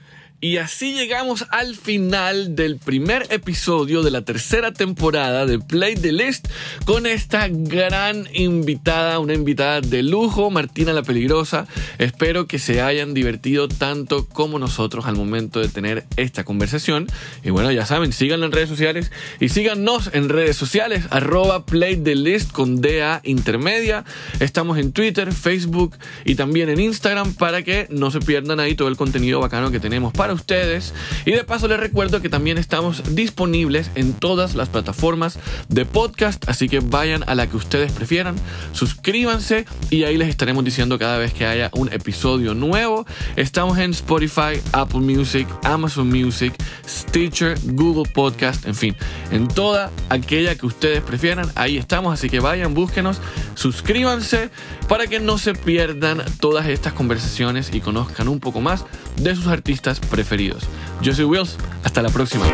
Y así llegamos al final del primer episodio de la tercera temporada de Play the List con esta gran invitada, una invitada de lujo, Martina la Peligrosa. Espero que se hayan divertido tanto como nosotros al momento de tener esta conversación. Y bueno, ya saben, síganlo en redes sociales y síganos en redes sociales, arroba Play the List con DA intermedia. Estamos en Twitter, Facebook y también en Instagram para que no se pierdan ahí todo el contenido bacano que tenemos ustedes. Y de paso les recuerdo que también estamos disponibles en todas las plataformas de podcast, así que vayan a la que ustedes prefieran, suscríbanse y ahí les estaremos diciendo cada vez que haya un episodio nuevo. Estamos en Spotify, Apple Music, Amazon Music, Stitcher, Google Podcast, en fin, en toda aquella que ustedes prefieran, ahí estamos, así que vayan, búsquenos, suscríbanse para que no se pierdan todas estas conversaciones y conozcan un poco más de sus artistas Yo soy Wills, hasta la próxima.